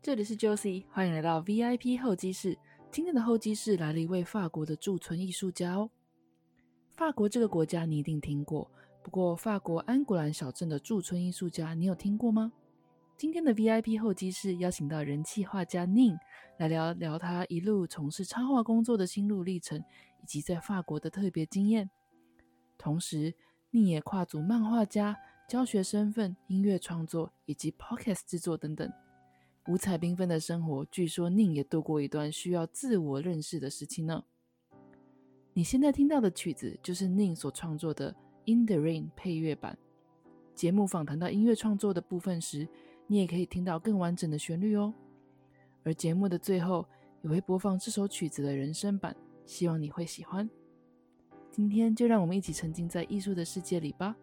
这里是 Josie，欢迎来到 VIP 候机室。今天的候机室来了一位法国的驻村艺术家哦。法国这个国家你一定听过，不过法国安古兰小镇的驻村艺术家你有听过吗？今天的 VIP 候机室邀请到人气画家宁来聊聊他一路从事插画工作的心路历程，以及在法国的特别经验。同时，宁也跨足漫画家、教学身份、音乐创作以及 Podcast 制作等等。五彩缤纷的生活，据说宁也度过一段需要自我认识的时期呢。你现在听到的曲子就是宁所创作的《In the Rain》配乐版。节目访谈到音乐创作的部分时，你也可以听到更完整的旋律哦。而节目的最后也会播放这首曲子的人声版，希望你会喜欢。今天就让我们一起沉浸在艺术的世界里吧。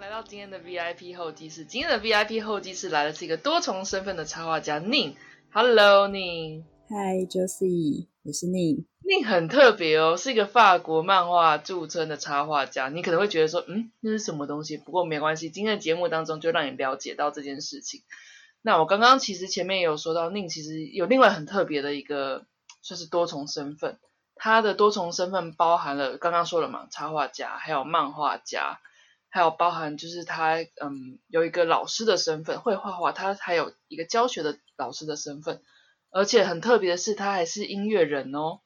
来到今天的 VIP 候机室。今天的 VIP 候机室来的是一个多重身份的插画家宁。Hello，宁。Hi，Josie，我是宁。宁很特别哦，是一个法国漫画著称的插画家。你可能会觉得说，嗯，那是什么东西？不过没关系，今天的节目当中就让你了解到这件事情。那我刚刚其实前面也有说到，宁其实有另外很特别的一个，算是多重身份。他的多重身份包含了刚刚说了嘛，插画家，还有漫画家。还有包含就是他嗯有一个老师的身份会画画，他还有一个教学的老师的身份，而且很特别的是他还是音乐人哦。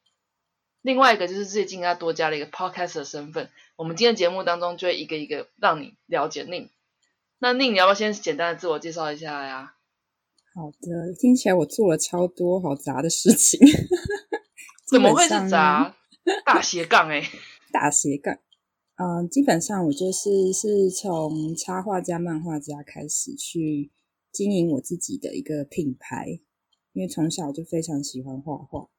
另外一个就是最近他多加了一个 podcast 的身份，我们今天节目当中就会一个一个让你了解宁。那宁你要不要先简单的自我介绍一下呀？好的，听起来我做了超多好杂的事情，怎么会是杂？大斜杠哎，大斜杠。嗯，基本上我就是是从插画家、漫画家开始去经营我自己的一个品牌，因为从小就非常喜欢画画。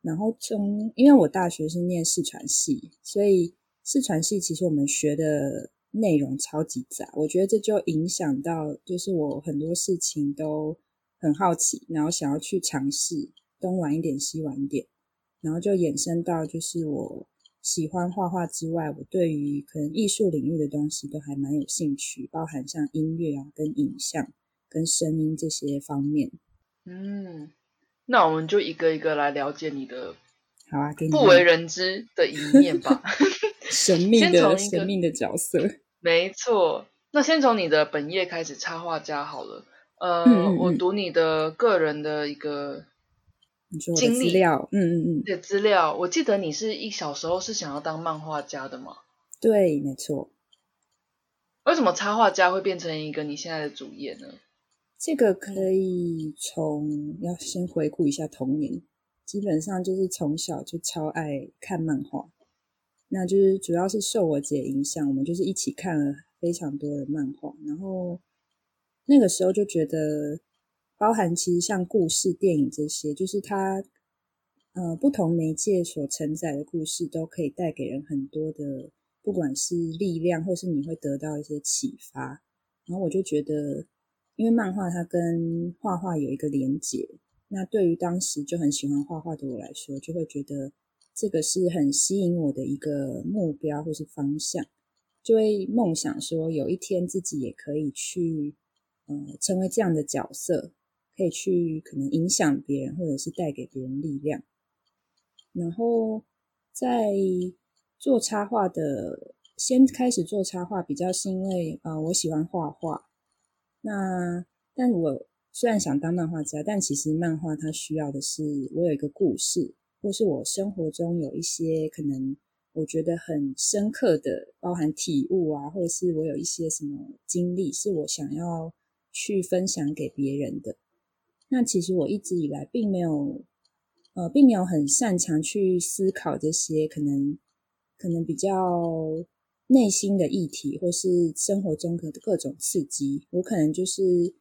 然后从因为我大学是念视传系，所以视传系其实我们学的内容超级杂，我觉得这就影响到就是我很多事情都很好奇，然后想要去尝试东玩一点西玩一点，然后就衍生到就是我。喜欢画画之外，我对于可能艺术领域的东西都还蛮有兴趣，包含像音乐啊、跟影像、跟声音这些方面。嗯，那我们就一个一个来了解你的，好啊，不为人知的一面吧。神秘的神秘的角色，没错。那先从你的本业开始，插画家好了。呃，我读你的个人的一个。经历，嗯嗯嗯，的资料，我记得你是一小时候是想要当漫画家的吗？对，没错。为什么插画家会变成一个你现在的主业呢？这个可以从要先回顾一下童年，基本上就是从小就超爱看漫画，那就是主要是受我姐影响，我们就是一起看了非常多的漫画，然后那个时候就觉得。包含其实像故事、电影这些，就是它，呃，不同媒介所承载的故事，都可以带给人很多的，不管是力量，或是你会得到一些启发。然后我就觉得，因为漫画它跟画画有一个连结，那对于当时就很喜欢画画的我来说，就会觉得这个是很吸引我的一个目标或是方向，就会梦想说有一天自己也可以去，呃，成为这样的角色。可以去可能影响别人，或者是带给别人力量。然后在做插画的，先开始做插画，比较是因为呃我喜欢画画。那但我虽然想当漫画家，但其实漫画它需要的是我有一个故事，或是我生活中有一些可能我觉得很深刻的，包含体悟啊，或者是我有一些什么经历，是我想要去分享给别人的。那其实我一直以来并没有，呃，并没有很擅长去思考这些可能可能比较内心的议题，或是生活中的各种刺激。我可能就是，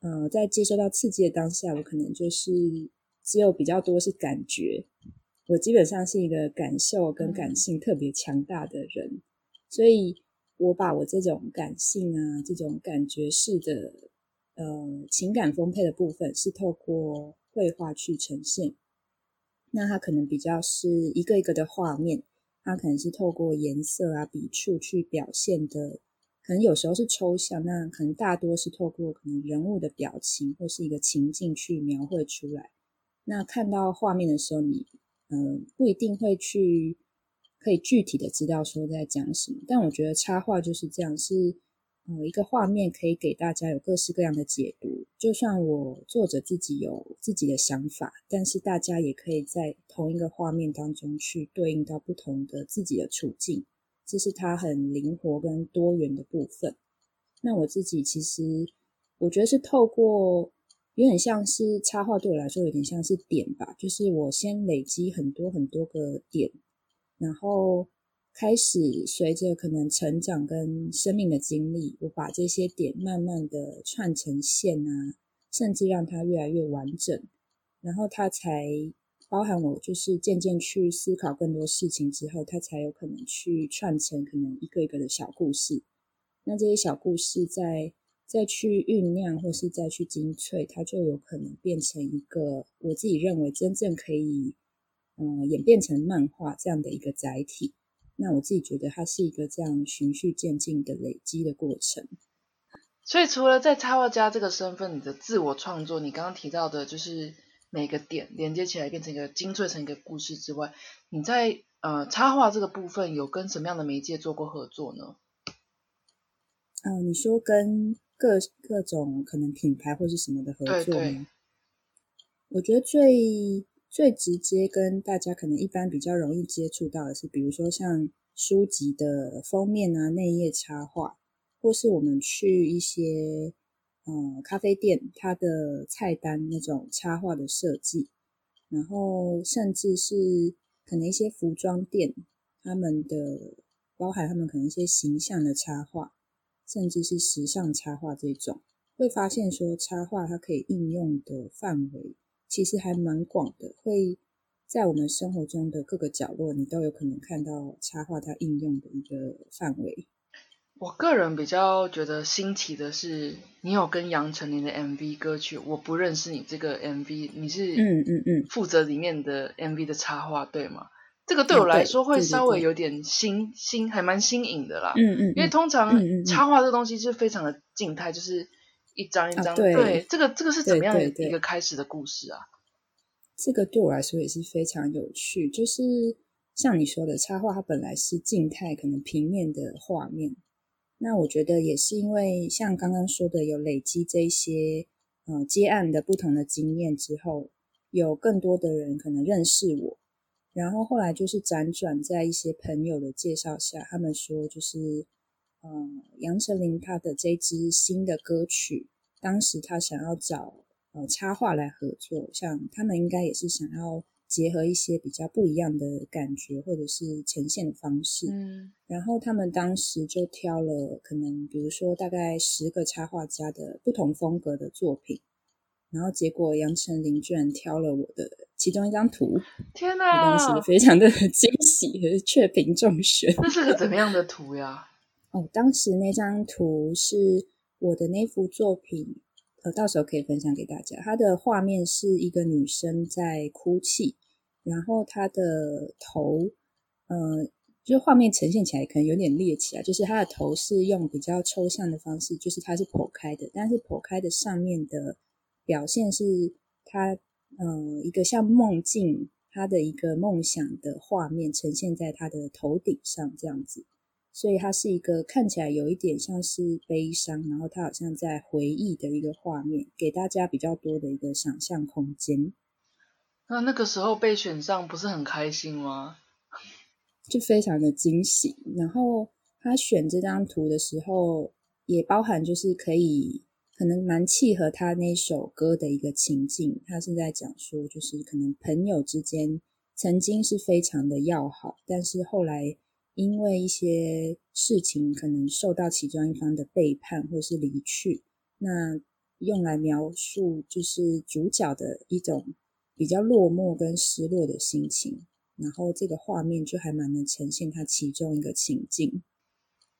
呃，在接收到刺激的当下，我可能就是只有比较多是感觉。我基本上是一个感受跟感性特别强大的人，所以我把我这种感性啊，这种感觉式的。呃，情感丰沛的部分是透过绘画去呈现，那它可能比较是一个一个的画面，它可能是透过颜色啊、笔触去表现的，可能有时候是抽象，那可能大多是透过可能人物的表情或是一个情境去描绘出来。那看到画面的时候，你嗯不一定会去可以具体的知道说在讲什么，但我觉得插画就是这样是。呃，一个画面可以给大家有各式各样的解读。就算我作者自己有自己的想法，但是大家也可以在同一个画面当中去对应到不同的自己的处境，这是它很灵活跟多元的部分。那我自己其实我觉得是透过有点像是插画，对我来说有点像是点吧，就是我先累积很多很多个点，然后。开始随着可能成长跟生命的经历，我把这些点慢慢的串成线啊，甚至让它越来越完整，然后它才包含我就是渐渐去思考更多事情之后，它才有可能去串成可能一个一个的小故事。那这些小故事再再去酝酿或是再去精粹，它就有可能变成一个我自己认为真正可以嗯演变成漫画这样的一个载体。那我自己觉得它是一个这样循序渐进的累积的过程。所以除了在插画家这个身份，你的自我创作，你刚刚提到的就是每个点连接起来变成一个精粹成一个故事之外，你在呃插画这个部分有跟什么样的媒介做过合作呢？嗯，你说跟各各种可能品牌或是什么的合作吗？我觉得最。最直接跟大家可能一般比较容易接触到的是，比如说像书籍的封面啊、内页插画，或是我们去一些呃咖啡店，它的菜单那种插画的设计，然后甚至是可能一些服装店，他们的包含他们可能一些形象的插画，甚至是时尚插画这种，会发现说插画它可以应用的范围。其实还蛮广的，会在我们生活中的各个角落，你都有可能看到插画它应用的一个范围。我个人比较觉得新奇的是，你有跟杨丞琳的 MV 歌曲《我不认识你》这个 MV，你是嗯嗯嗯负责里面的 MV 的插画对吗？这个对我来说会稍微有点新新，还蛮新颖的啦。嗯嗯，因为通常插画这东西是非常的静态，就是。一张一张，对这个这个是怎么样的一个开始的故事啊？这个对我来说也是非常有趣。就是像你说的，插画它本来是静态，可能平面的画面。那我觉得也是因为像刚刚说的，有累积这些呃接案的不同的经验之后，有更多的人可能认识我，然后后来就是辗转在一些朋友的介绍下，他们说就是。嗯，杨丞琳她的这支新的歌曲，当时她想要找呃插画来合作，像他们应该也是想要结合一些比较不一样的感觉或者是呈现的方式。嗯，然后他们当时就挑了可能比如说大概十个插画家的不同风格的作品，然后结果杨丞琳居然挑了我的其中一张图，天哪！当时非常的 惊喜，却评中选。这是个怎么样的图呀？哦，当时那张图是我的那幅作品，呃，到时候可以分享给大家。它的画面是一个女生在哭泣，然后她的头，呃，就是画面呈现起来可能有点猎奇啊，就是她的头是用比较抽象的方式，就是它是剖开的，但是剖开的上面的表现是她，呃，一个像梦境，她的一个梦想的画面呈现在她的头顶上这样子。所以它是一个看起来有一点像是悲伤，然后它好像在回忆的一个画面，给大家比较多的一个想象空间。那那个时候被选上不是很开心吗？就非常的惊喜。然后他选这张图的时候，也包含就是可以可能蛮契合他那首歌的一个情境。他是在讲说，就是可能朋友之间曾经是非常的要好，但是后来。因为一些事情可能受到其中一方的背叛或是离去，那用来描述就是主角的一种比较落寞跟失落的心情，然后这个画面就还蛮能呈现他其中一个情境。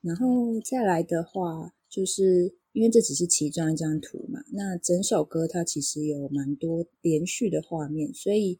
然后再来的话，就是因为这只是其中一张图嘛，那整首歌它其实有蛮多连续的画面，所以。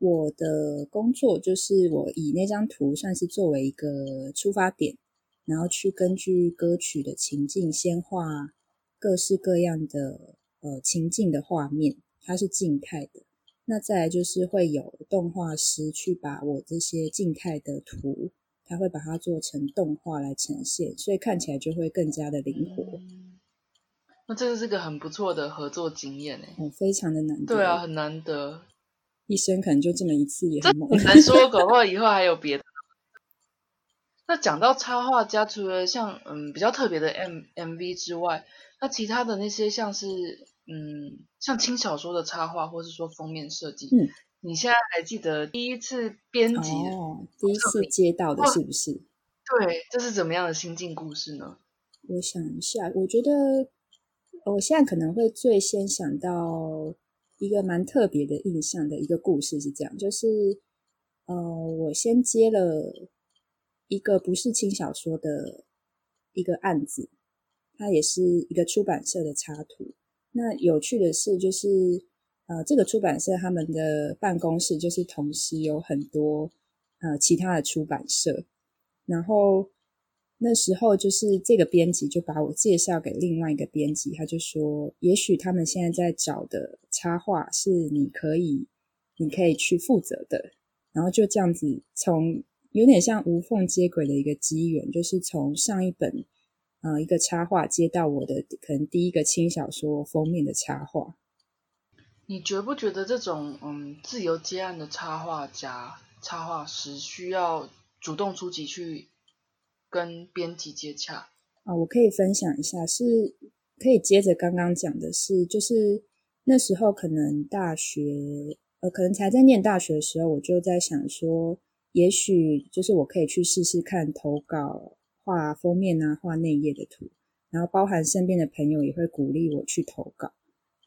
我的工作就是我以那张图算是作为一个出发点，然后去根据歌曲的情境，先画各式各样的呃情境的画面，它是静态的。那再来就是会有动画师去把我这些静态的图，他会把它做成动画来呈现，所以看起来就会更加的灵活。那这个是个很不错的合作经验诶，哦，非常的难得。对啊，很难得。一生可能就这么一次，也很猛。难说，搞不好以后还有别的。那讲到插画家，除了像嗯比较特别的 M M V 之外，那其他的那些像是嗯像轻小说的插画，或是说封面设计，嗯，你现在还记得第一次编辑哦，第一次接到的是不是？对，这是怎么样的心境故事呢？我想一下，我觉得我现在可能会最先想到。一个蛮特别的印象的一个故事是这样，就是，呃，我先接了一个不是轻小说的一个案子，它也是一个出版社的插图。那有趣的是，就是呃，这个出版社他们的办公室就是同时有很多呃其他的出版社，然后。那时候就是这个编辑就把我介绍给另外一个编辑，他就说，也许他们现在在找的插画是你可以，你可以去负责的。然后就这样子，从有点像无缝接轨的一个机缘，就是从上一本呃一个插画接到我的可能第一个轻小说封面的插画。你觉不觉得这种嗯自由接案的插画家、插画师需要主动出击去？跟编辑接洽啊，我可以分享一下，是可以接着刚刚讲的是，就是那时候可能大学，呃，可能才在念大学的时候，我就在想说，也许就是我可以去试试看投稿画封面啊，画内页的图，然后包含身边的朋友也会鼓励我去投稿，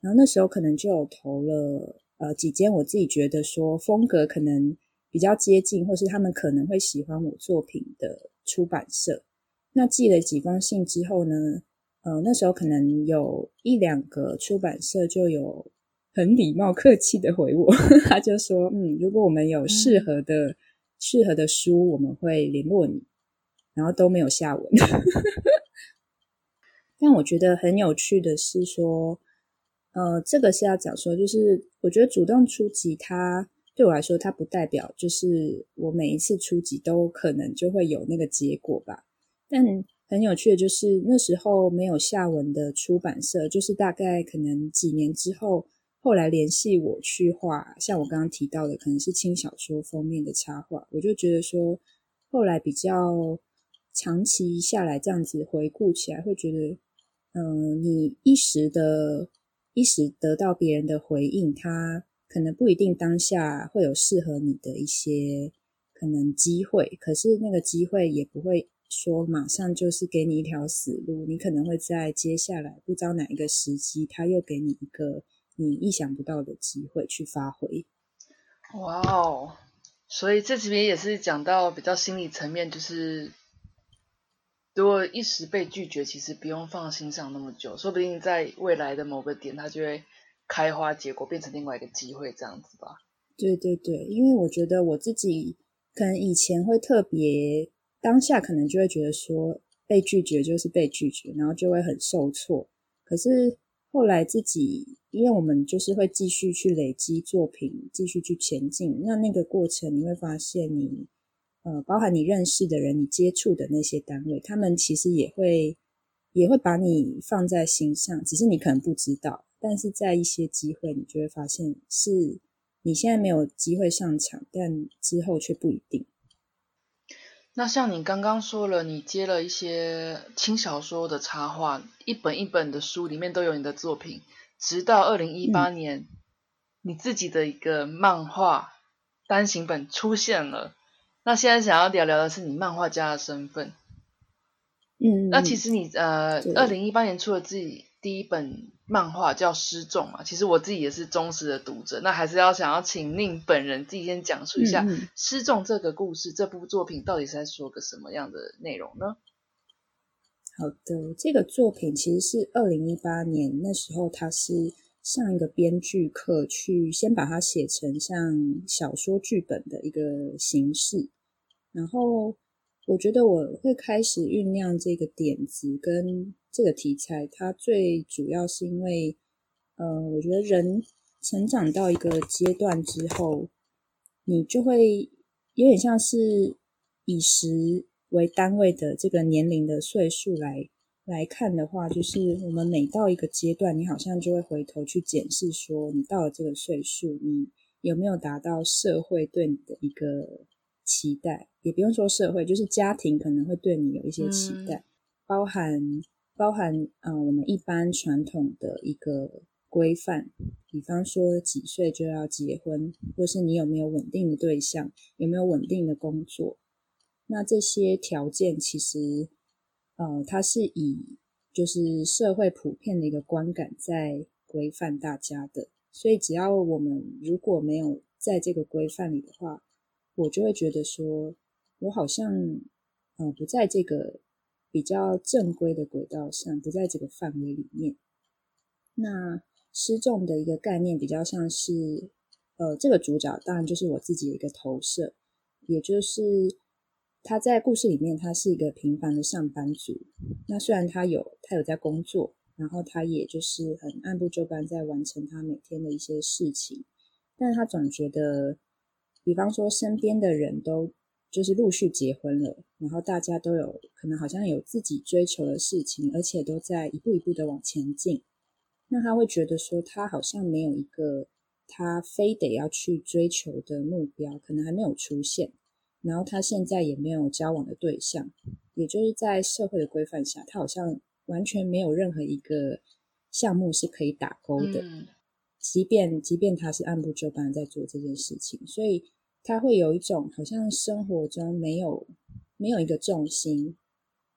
然后那时候可能就有投了呃几间，我自己觉得说风格可能比较接近，或是他们可能会喜欢我作品的。出版社，那寄了几封信之后呢？呃，那时候可能有一两个出版社就有很礼貌客气的回我，他就说：“嗯，如果我们有适合的适合的书，我们会联络你。”然后都没有下文。但我觉得很有趣的是说，呃，这个是要讲说，就是我觉得主动出击，它。对我来说，它不代表就是我每一次出击都可能就会有那个结果吧。但很有趣的就是，那时候没有下文的出版社，就是大概可能几年之后，后来联系我去画，像我刚刚提到的，可能是轻小说封面的插画。我就觉得说，后来比较长期下来这样子回顾起来，会觉得，嗯，你一时的一时得到别人的回应，他。可能不一定当下会有适合你的一些可能机会，可是那个机会也不会说马上就是给你一条死路，你可能会在接下来不知道哪一个时机，他又给你一个你意想不到的机会去发挥。哇哦！所以这这边也是讲到比较心理层面，就是如果一时被拒绝，其实不用放心上那么久，说不定在未来的某个点，他就会。开花结果变成另外一个机会，这样子吧。对对对，因为我觉得我自己可能以前会特别当下，可能就会觉得说被拒绝就是被拒绝，然后就会很受挫。可是后来自己，因为我们就是会继续去累积作品，继续去前进。那那个过程，你会发现你呃，包含你认识的人，你接触的那些单位，他们其实也会也会把你放在心上，只是你可能不知道。但是在一些机会，你就会发现是你现在没有机会上场，但之后却不一定。那像你刚刚说了，你接了一些轻小说的插画，一本一本的书里面都有你的作品，直到二零一八年，你自己的一个漫画单行本出现了。那现在想要聊聊的是你漫画家的身份。嗯，那其实你呃，二零一八年出了自己。第一本漫画叫《失重》嘛，其实我自己也是忠实的读者，那还是要想要请令本人自己先讲述一下《失重》这个故事，这部作品到底是在说个什么样的内容呢？好的，这个作品其实是二零一八年那时候，它是上一个编剧课，去先把它写成像小说剧本的一个形式。然后我觉得我会开始酝酿这个点子跟这个题材，它最主要是因为，呃，我觉得人成长到一个阶段之后，你就会有点像是以时为单位的这个年龄的岁数来来看的话，就是我们每到一个阶段，你好像就会回头去检视，说你到了这个岁数，你有没有达到社会对你的一个期待？也不用说社会，就是家庭可能会对你有一些期待，包含包含呃我们一般传统的一个规范，比方说几岁就要结婚，或是你有没有稳定的对象，有没有稳定的工作。那这些条件其实，呃，它是以就是社会普遍的一个观感在规范大家的，所以只要我们如果没有在这个规范里的话，我就会觉得说，我好像呃不在这个比较正规的轨道上，不在这个范围里面。那失重的一个概念比较像是，呃，这个主角当然就是我自己的一个投射，也就是。他在故事里面，他是一个平凡的上班族。那虽然他有他有在工作，然后他也就是很按部就班在完成他每天的一些事情，但他总觉得，比方说身边的人都就是陆续结婚了，然后大家都有可能好像有自己追求的事情，而且都在一步一步的往前进。那他会觉得说，他好像没有一个他非得要去追求的目标，可能还没有出现。然后他现在也没有交往的对象，也就是在社会的规范下，他好像完全没有任何一个项目是可以打勾的。即便即便他是按部就班在做这件事情，所以他会有一种好像生活中没有没有一个重心，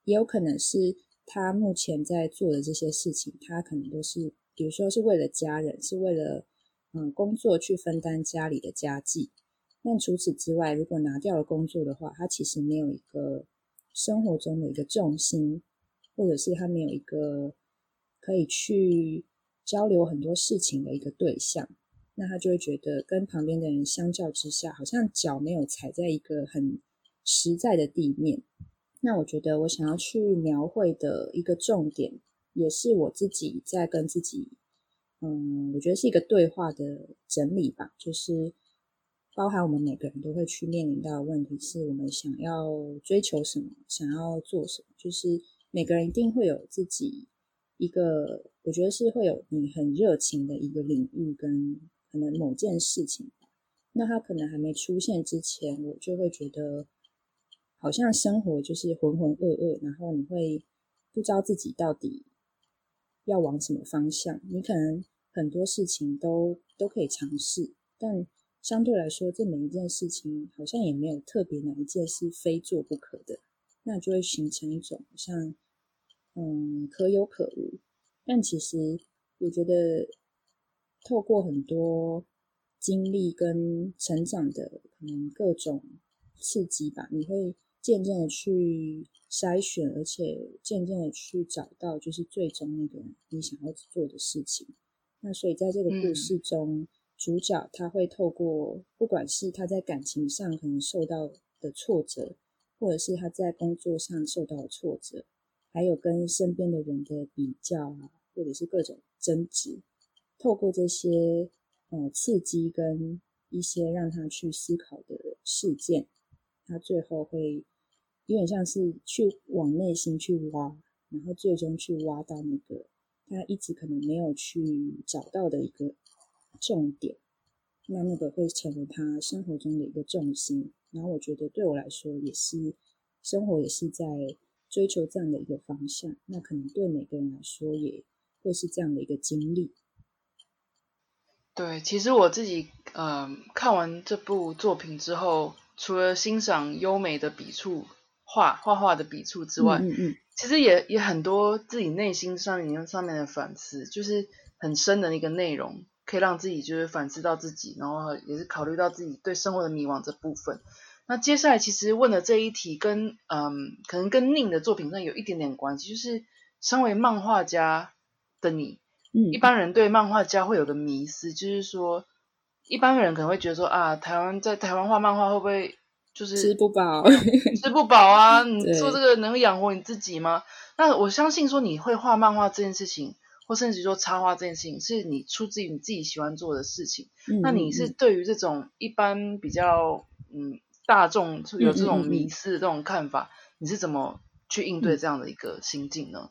也有可能是他目前在做的这些事情，他可能都是比如说是为了家人，是为了嗯工作去分担家里的家计。但除此之外，如果拿掉了工作的话，他其实没有一个生活中的一个重心，或者是他没有一个可以去交流很多事情的一个对象，那他就会觉得跟旁边的人相较之下，好像脚没有踩在一个很实在的地面。那我觉得我想要去描绘的一个重点，也是我自己在跟自己，嗯，我觉得是一个对话的整理吧，就是。包含我们每个人都会去面临到的问题，是我们想要追求什么，想要做什么，就是每个人一定会有自己一个，我觉得是会有你很热情的一个领域跟可能某件事情。那它可能还没出现之前，我就会觉得好像生活就是浑浑噩噩，然后你会不知道自己到底要往什么方向。你可能很多事情都都可以尝试，但相对来说，这每一件事情好像也没有特别哪一件是非做不可的，那就会形成一种像，嗯，可有可无。但其实我觉得，透过很多经历跟成长的可能各种刺激吧，你会渐渐的去筛选，而且渐渐的去找到就是最终那个你想要做的事情。那所以在这个故事中。主角他会透过，不管是他在感情上可能受到的挫折，或者是他在工作上受到的挫折，还有跟身边的人的比较啊，或者是各种争执，透过这些呃刺激跟一些让他去思考的事件，他最后会有点像是去往内心去挖，然后最终去挖到那个他一直可能没有去找到的一个。重点，那那个会成为他生活中的一个重心。然后我觉得对我来说也是，生活也是在追求这样的一个方向。那可能对每个人来说也会是这样的一个经历。对，其实我自己呃看完这部作品之后，除了欣赏优美的笔触画画画的笔触之外，嗯嗯，其实也也很多自己内心上面上面的反思，就是很深的一个内容。可以让自己就是反思到自己，然后也是考虑到自己对生活的迷惘这部分。那接下来其实问的这一题跟嗯，可能跟宁的作品上有一点点关系，就是身为漫画家的你，嗯，一般人对漫画家会有个迷思，就是说，一般人可能会觉得说啊，台湾在台湾画漫画会不会就是吃不饱，吃不饱啊？你做这个能养活你自己吗？那我相信说你会画漫画这件事情，或甚至说插画这件事情，是你出自于你自己喜欢做的事情。嗯那你是对于这种一般比较嗯大众有这种迷思的这种看法，你是怎么去应对这样的一个心境呢？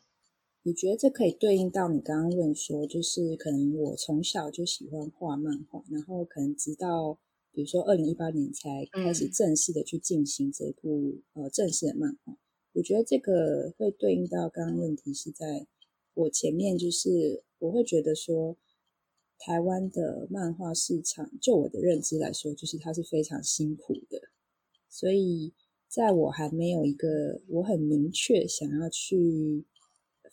我觉得这可以对应到你刚刚问说，就是可能我从小就喜欢画漫画，然后可能直到比如说二零一八年才开始嗯正式的去进行这部、呃正式的漫画。我觉得这个会对应到刚刚问题是在我前面，就是我会觉得说，台湾的漫画市场，就我的认知来说，就是它是非常辛苦的，所以在我还没有一个我很明确想要去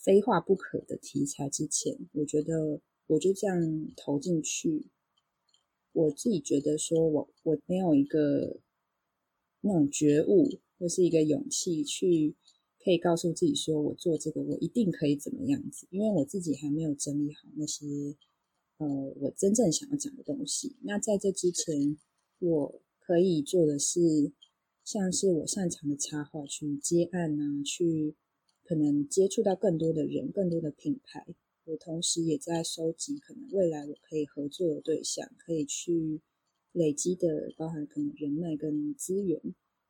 非画不可的题材之前，我觉得我就这样投进去。我自己觉得说我我没有一个那种觉悟或是一个勇气去可以告诉自己说我做这个我一定可以怎么样子，因为我自己还没有整理好那些呃我真正想要讲的东西。那在这之前，我可以做的是像是我擅长的插画去接案啊，去可能接触到更多的人、更多的品牌。我同时也在收集可能未来我可以合作的对象，可以去累积的，包含可能人脉跟资源。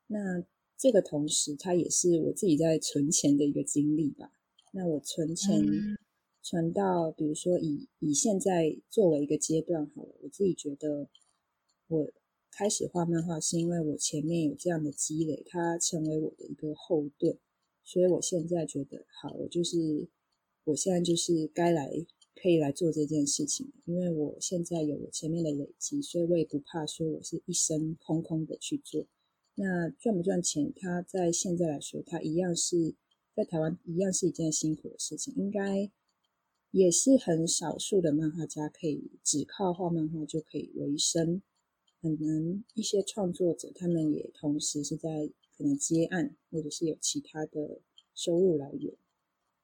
那这个同时，它也是我自己在存钱的一个经历吧。那我存钱、嗯存到，比如说以以现在作为一个阶段好了，我自己觉得我开始画漫画是因为我前面有这样的积累，它成为我的一个后盾，所以我现在觉得好，我就是我现在就是该来可以来做这件事情，因为我现在有我前面的累积，所以我也不怕说我是一生空空的去做。那赚不赚钱，它在现在来说，它一样是在台湾一样是一件辛苦的事情，应该也是很少数的漫画家可以只靠画漫画就可以为生。可能一些创作者，他们也同时是在可能接案，或者是有其他的收入来源。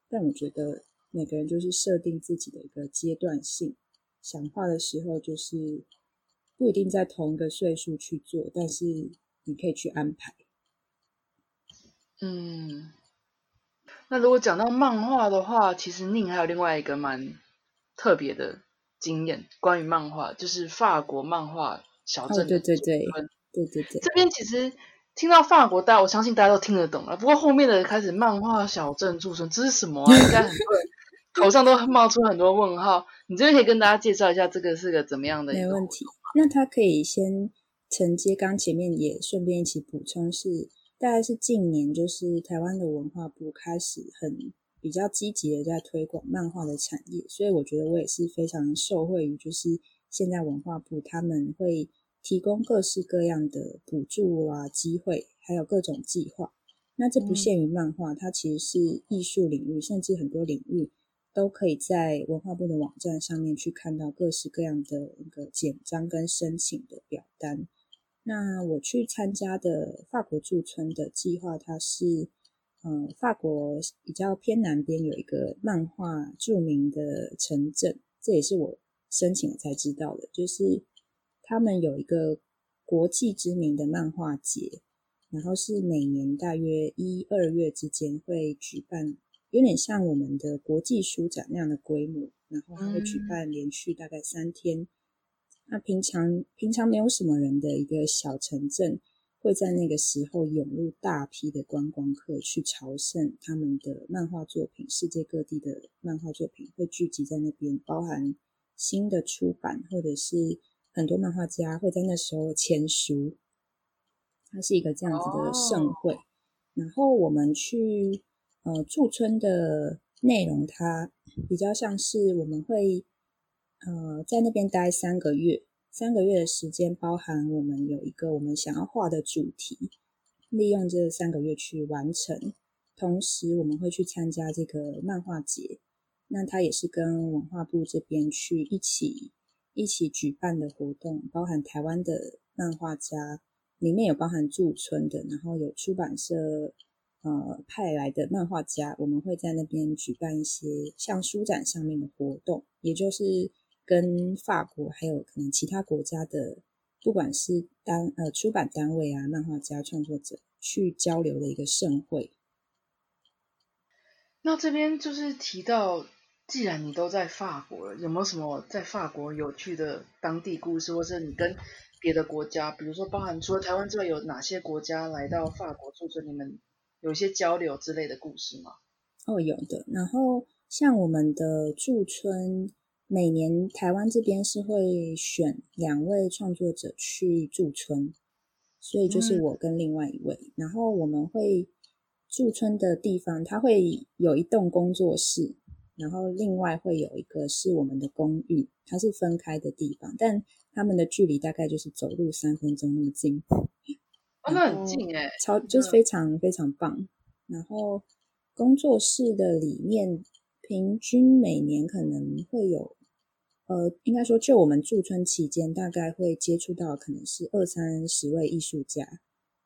但我觉得每个人就是设定自己的一个阶段性，想画的时候就是不一定在同一个岁数去做，但是你可以去安排。嗯，那如果讲到漫画的话，其实宁还有另外一个蛮特别的经验，关于漫画，就是法国漫画小哦，镇的对对对对对对，这边其实听到法国，大家我相信大家都听得懂了。不过后面的开始漫画小镇驻村，这是什么啊？应该很多人头上都冒出很多问号。你这边可以跟大家介绍一下，这个是个怎么样的？没问题。那他可以先承接刚前面也顺便一起补充是，大概是近年就是台湾的文化部开始很比较积极的在推广漫画的产业，所以我觉得我也是非常受惠于就是现在文化部他们会提供各式各样的补助啊机会，还有各种计划。那这不限于漫画，它其实是艺术领域，甚至很多领域都可以在文化部的网站上面去看到各式各样的一个简章跟申请的表单。那我去参加的法国驻村的计划，它是，呃，法国比较偏南边有一个漫画著名的城镇，这也是我申请了才知道的，就是他们有一个国际知名的漫画节，然后是每年大约一二月之间会举办，有点像我们的国际书展那样的规模，然后它会举办连续大概三天。那平常平常没有什么人的一个小城镇，会在那个时候涌入大批的观光客去朝圣他们的漫画作品，世界各地的漫画作品会聚集在那边，包含新的出版或者是很多漫画家会在那时候签书。它是一个这样子的盛会，然后我们去呃驻村的内容，它比较像是我们会呃在那边待三个月，三个月的时间包含我们有一个我们想要画的主题，利用这三个月去完成，同时我们会去参加这个漫画节，那它也是跟文化部这边去一起一起举办的活动，包含台湾的漫画家。里面有包含驻村的，然后有出版社呃派来的漫画家，我们会在那边举办一些像书展上面的活动，也就是跟法国还有可能其他国家的，不管是单呃出版单位啊、漫画家、创作者去交流的一个盛会。那这边就是提到，既然你都在法国了，有没有什么在法国有趣的当地故事，或者你跟别的国家，比如说包含除了台湾之外，有哪些国家来到法国驻村，你们有一些交流之类的故事吗？哦，有的。然后像我们的驻村，每年台湾这边是会选两位创作者去驻村，所以就是我跟另外一位，然后我们会。驻村的地方，它会有一栋工作室，然后另外会有一个是我们的公寓，它是分开的地方，但他们的距离大概就是走路三分钟那么近。哦，那很近哎，超就是非常非常棒。然后工作室的里面，平均每年可能会有，呃，应该说就我们驻村期间，大概会接触到可能是二三十位艺术家。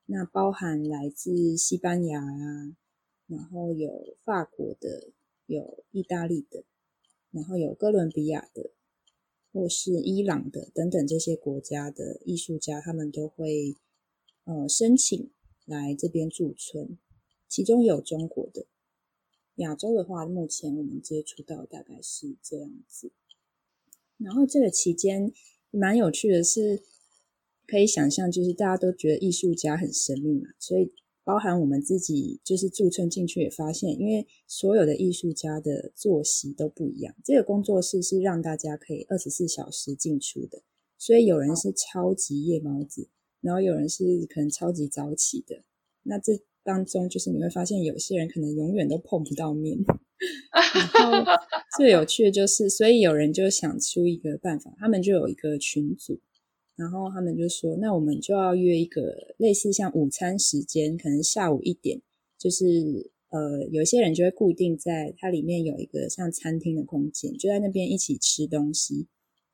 那包含来自西班牙啊，然后有法国的，有意大利的，然后有哥伦比亚的，或是伊朗的等等这些国家的艺术家，他们都会呃申请来这边驻村，其中有中国的。亚洲的话，目前我们接触到大概是这样子。然后这个期间蛮有趣的是。可以想象，就是大家都觉得艺术家很神秘嘛，所以包含我们自己，就是驻村进去也发现，因为所有的艺术家的作息都不一样。这个工作室是让大家可以二十四小时进出的，所以有人是超级夜猫子，然后有人是可能超级早起的。那这当中，就是你会发现，有些人可能永远都碰不到面。然后最有趣的就是，所以有人就想出一个办法，他们就有一个群组。然后他们就说：“那我们就要约一个类似像午餐时间，可能下午一点，就是呃，有些人就会固定在它里面有一个像餐厅的空间，就在那边一起吃东西。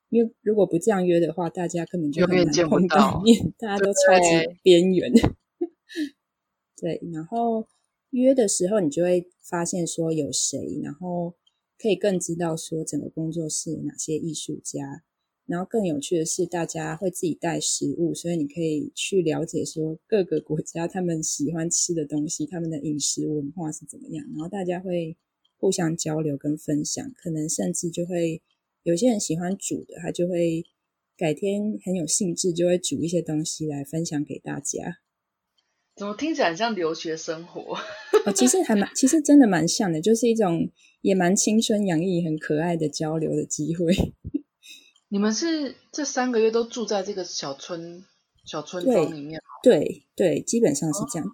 因为如果不这样约的话，大家根本就很难碰到面，大家都超级边缘。对，然后约的时候，你就会发现说有谁，然后可以更知道说整个工作室有哪些艺术家。”然后更有趣的是，大家会自己带食物，所以你可以去了解说各个国家他们喜欢吃的东西，他们的饮食文化是怎么样。然后大家会互相交流跟分享，可能甚至就会有些人喜欢煮的，他就会改天很有兴致，就会煮一些东西来分享给大家。怎么听起来像留学生活？哦，其实还蛮，其实真的蛮像的，就是一种也蛮青春洋溢、很可爱的交流的机会。你们是这三个月都住在这个小村小村庄里面对对，基本上是这样。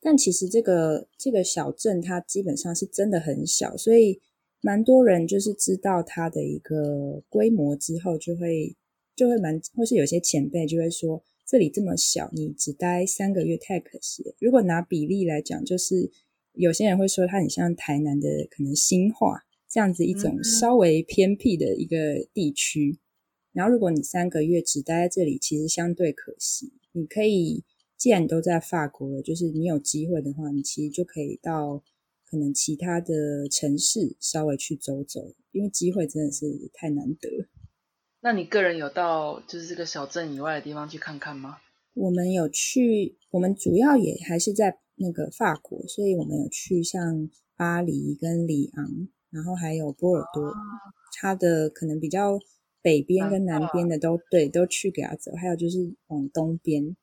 但其实这个这个小镇它基本上是真的很小，所以蛮多人就是知道它的一个规模之后，就会就会蛮，或是有些前辈就会说，这里这么小，你只待三个月太可惜了。如果拿比例来讲，就是有些人会说它很像台南的可能新化这样子一种稍微偏僻的一个地区。然后，如果你三个月只待在这里，其实相对可惜。你可以，既然你都在法国了，就是你有机会的话，你其实就可以到可能其他的城市稍微去走走，因为机会真的是太难得。那你个人有到就是这个小镇以外的地方去看看吗？我们有去，我们主要也还是在那个法国，所以我们有去像巴黎跟里昂，然后还有波尔多，它的可能比较。北边跟南边的都对，都去给他走。还有就是往东边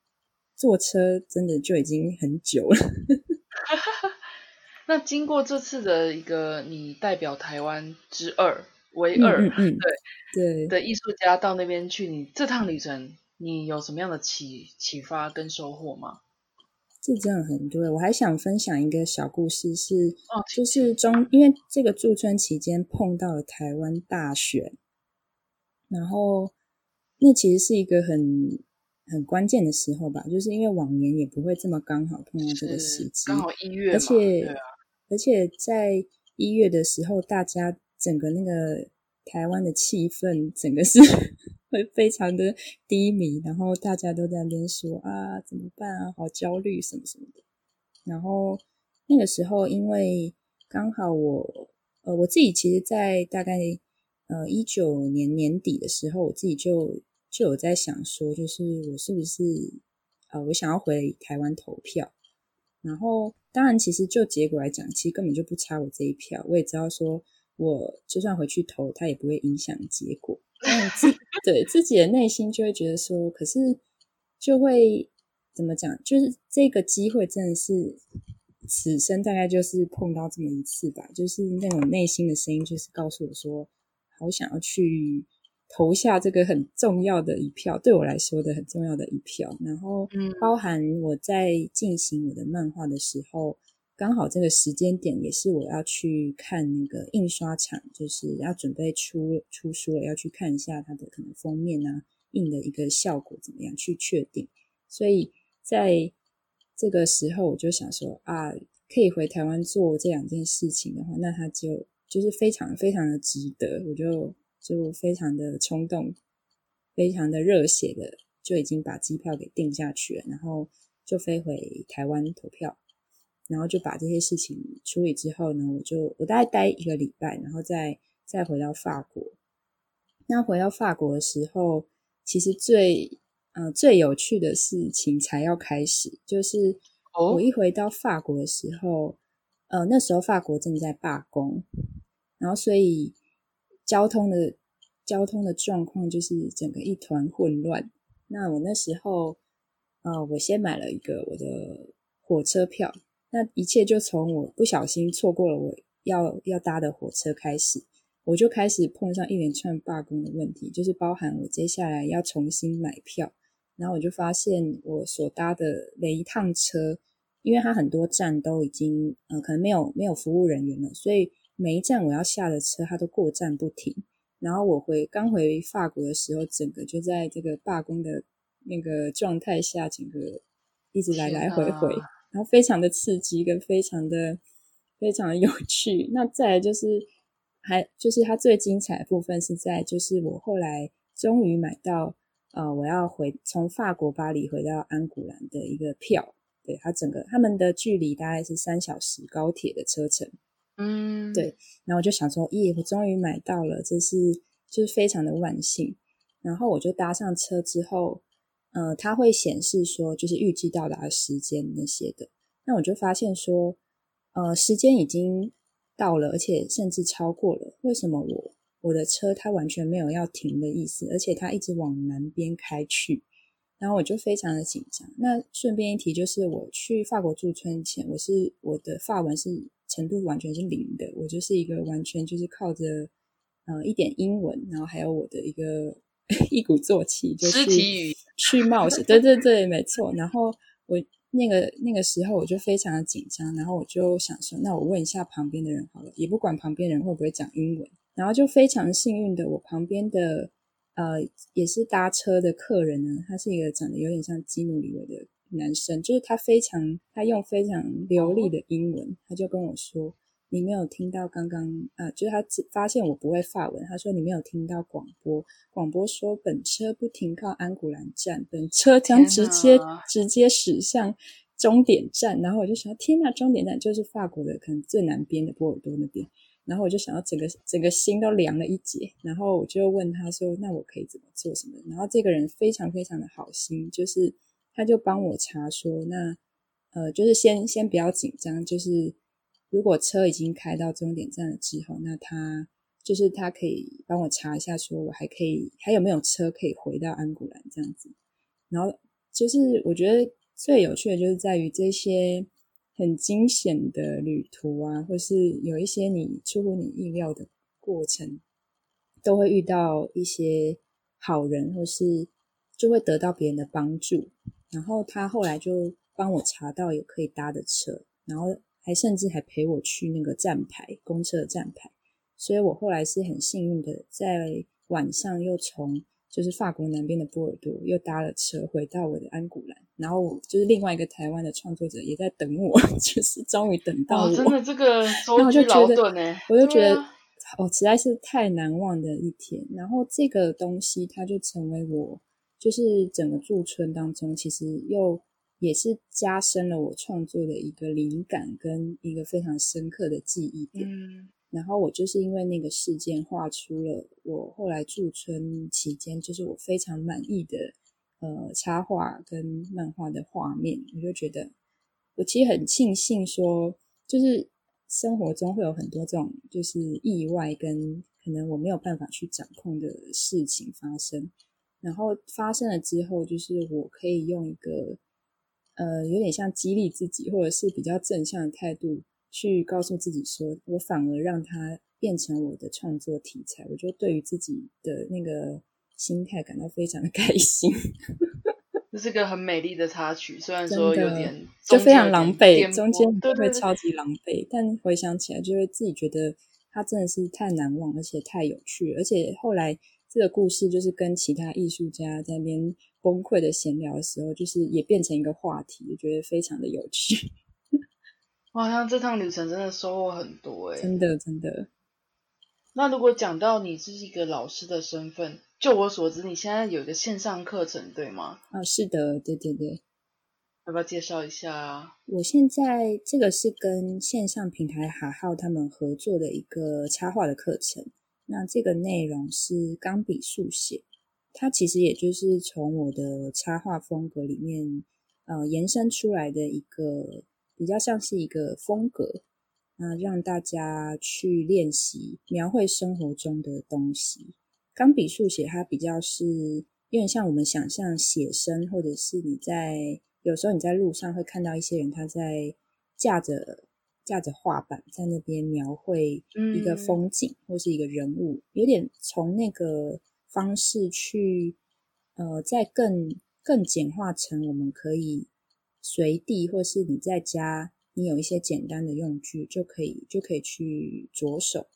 坐车，真的就已经很久了。那经过这次的一个你代表台湾之二为二，对对的艺术家到那边去，你这趟旅程你有什么样的启启发跟收获吗？这真的很多。我还想分享一个小故事，是就是中因为这个驻村期间碰到了台湾大选。然后，那其实是一个很很关键的时候吧，就是因为往年也不会这么刚好碰到这个时机，刚好一月，而且而且在一月的时候，大家整个那个台湾的气氛，整个是 会非常的低迷，然后大家都在那边说啊，怎么办啊，好焦虑什么什么的。然后那个时候因为刚好我呃我自己其实，在大概呃一九年年底的时候，我自己就就有在想说，就是我是不是呃我想要回台湾投票，然后当然其实就结果来讲，其实根本就不差我这一票，我也知道说我就算回去投，它也不会影响结果。自 对自己的内心就会觉得说，可是就会怎么讲？就是这个机会真的是此生大概就是碰到这么一次吧。就是那种内心的声音，就是告诉我说，好想要去投下这个很重要的一票，对我来说的很重要的一票。然后，嗯，包含我在进行我的漫画的时候。刚好这个时间点也是我要去看那个印刷厂，就是要准备出出书了，要去看一下它的可能封面啊，印的一个效果怎么样，去确定。所以在这个时候，我就想说啊，可以回台湾做这两件事情的话，那他就就是非常非常的值得。我就就非常的冲动，非常的热血的，就已经把机票给定下去了，然后就飞回台湾投票。然后就把这些事情处理之后呢，我就我大概待一个礼拜，然后再再回到法国。那回到法国的时候，其实最呃最有趣的事情才要开始，就是我一回到法国的时候，呃那时候法国正在罢工，然后所以交通的交通的状况就是整个一团混乱。那我那时候呃我先买了一个我的火车票。那一切就从我不小心错过了我要要搭的火车开始，我就开始碰上一连串罢工的问题，就是包含我接下来要重新买票，然后我就发现我所搭的每一趟车，因为它很多站都已经呃可能没有没有服务人员了，所以每一站我要下的车它都过站不停。然后我回刚回法国的时候，整个就在这个罢工的那个状态下，整个一直来来回回。然后非常的刺激，跟非常的非常的有趣。那再来就是，还就是它最精彩的部分是在，就是我后来终于买到，呃，我要回从法国巴黎回到安古兰的一个票。对，它整个他们的距离大概是三小时高铁的车程。嗯，对。然后我就想说，咦，我终于买到了，这是就是非常的万幸。然后我就搭上车之后。呃，它会显示说，就是预计到达的时间那些的。那我就发现说，呃，时间已经到了，而且甚至超过了。为什么我我的车它完全没有要停的意思，而且它一直往南边开去？然后我就非常的紧张。那顺便一提，就是我去法国驻村前，我是我的法文是程度完全是零的，我就是一个完全就是靠着呃一点英文，然后还有我的一个。一鼓作气就是去冒险，对对对，没错。然后我那个那个时候我就非常的紧张，然后我就想说，那我问一下旁边的人好了，也不管旁边人会不会讲英文。然后就非常幸运的，我旁边的呃也是搭车的客人呢，他是一个长得有点像基努里维的男生，就是他非常他用非常流利的英文，他就跟我说。你没有听到刚刚啊？就是他发现我不会发文，他说你没有听到广播。广播说本车不停靠安古兰站，本车将直接直接驶向终点站。然后我就想，天呐，终点站就是法国的可能最南边的波尔多那边。然后我就想到整个整个心都凉了一截。然后我就问他说：“那我可以怎么做什么？”然后这个人非常非常的好心，就是他就帮我查说：“那呃，就是先先不要紧张，就是。”如果车已经开到终点站了之后，那他就是他可以帮我查一下，说我还可以还有没有车可以回到安古兰这样子。然后就是我觉得最有趣的就是在于这些很惊险的旅途啊，或是有一些你出乎你意料的过程，都会遇到一些好人，或是就会得到别人的帮助。然后他后来就帮我查到有可以搭的车，然后。还甚至还陪我去那个站牌，公车的站牌，所以我后来是很幸运的，在晚上又从就是法国南边的波尔多又搭了车回到我的安古兰，然后就是另外一个台湾的创作者也在等我，就是终于等到我，真的这个我就觉得，我就觉得哦，实在是太难忘的一天。然后这个东西它就成为我就是整个驻村当中，其实又也是加深了我创作的一个灵感跟一个非常深刻的记忆点。嗯然后我就是因为那个事件画出了我后来驻村期间，就是我非常满意的呃插画跟漫画的画面，我就觉得我其实很庆幸说，就是生活中会有很多这种就是意外跟可能我没有办法去掌控的事情发生，然后发生了之后，就是我可以用一个呃有点像激励自己，或者是比较正向的态度。去告诉自己说，我反而让它变成我的创作题材，我就对于自己的那个心态感到非常的开心。这是个很美丽的插曲，虽然说有点就非常狼狈，中间对会超级狼狈，但回想起来就会自己觉得它真的是太难忘，而且太有趣，而且后来这个故事就是跟其他艺术家在那边崩溃的闲聊的时候，就是也变成一个话题，我觉得非常的有趣。好像这趟旅程真的收获很多哎，真的真的。那如果讲到你是一个老师的身份，就我所知，你现在有一个线上课程，对吗？啊，是的，对对对。要不要介绍一下啊？我现在这个是跟线上平台哈号他们合作的一个插画的课程。那这个内容是钢笔速写，它其实也就是从我的插画风格里面呃延伸出来的一个。比较像是一个风格，那让大家去练习描绘生活中的东西。钢笔速写它比较是有点像我们想象写生，或者是你在有时候你在路上会看到一些人他在架着架着画板在那边描绘一个风景或是一个人物，有点从那个方式去呃，再更更简化成我们可以。随地，或是你在家，你有一些简单的用具就可以，就可以去着手。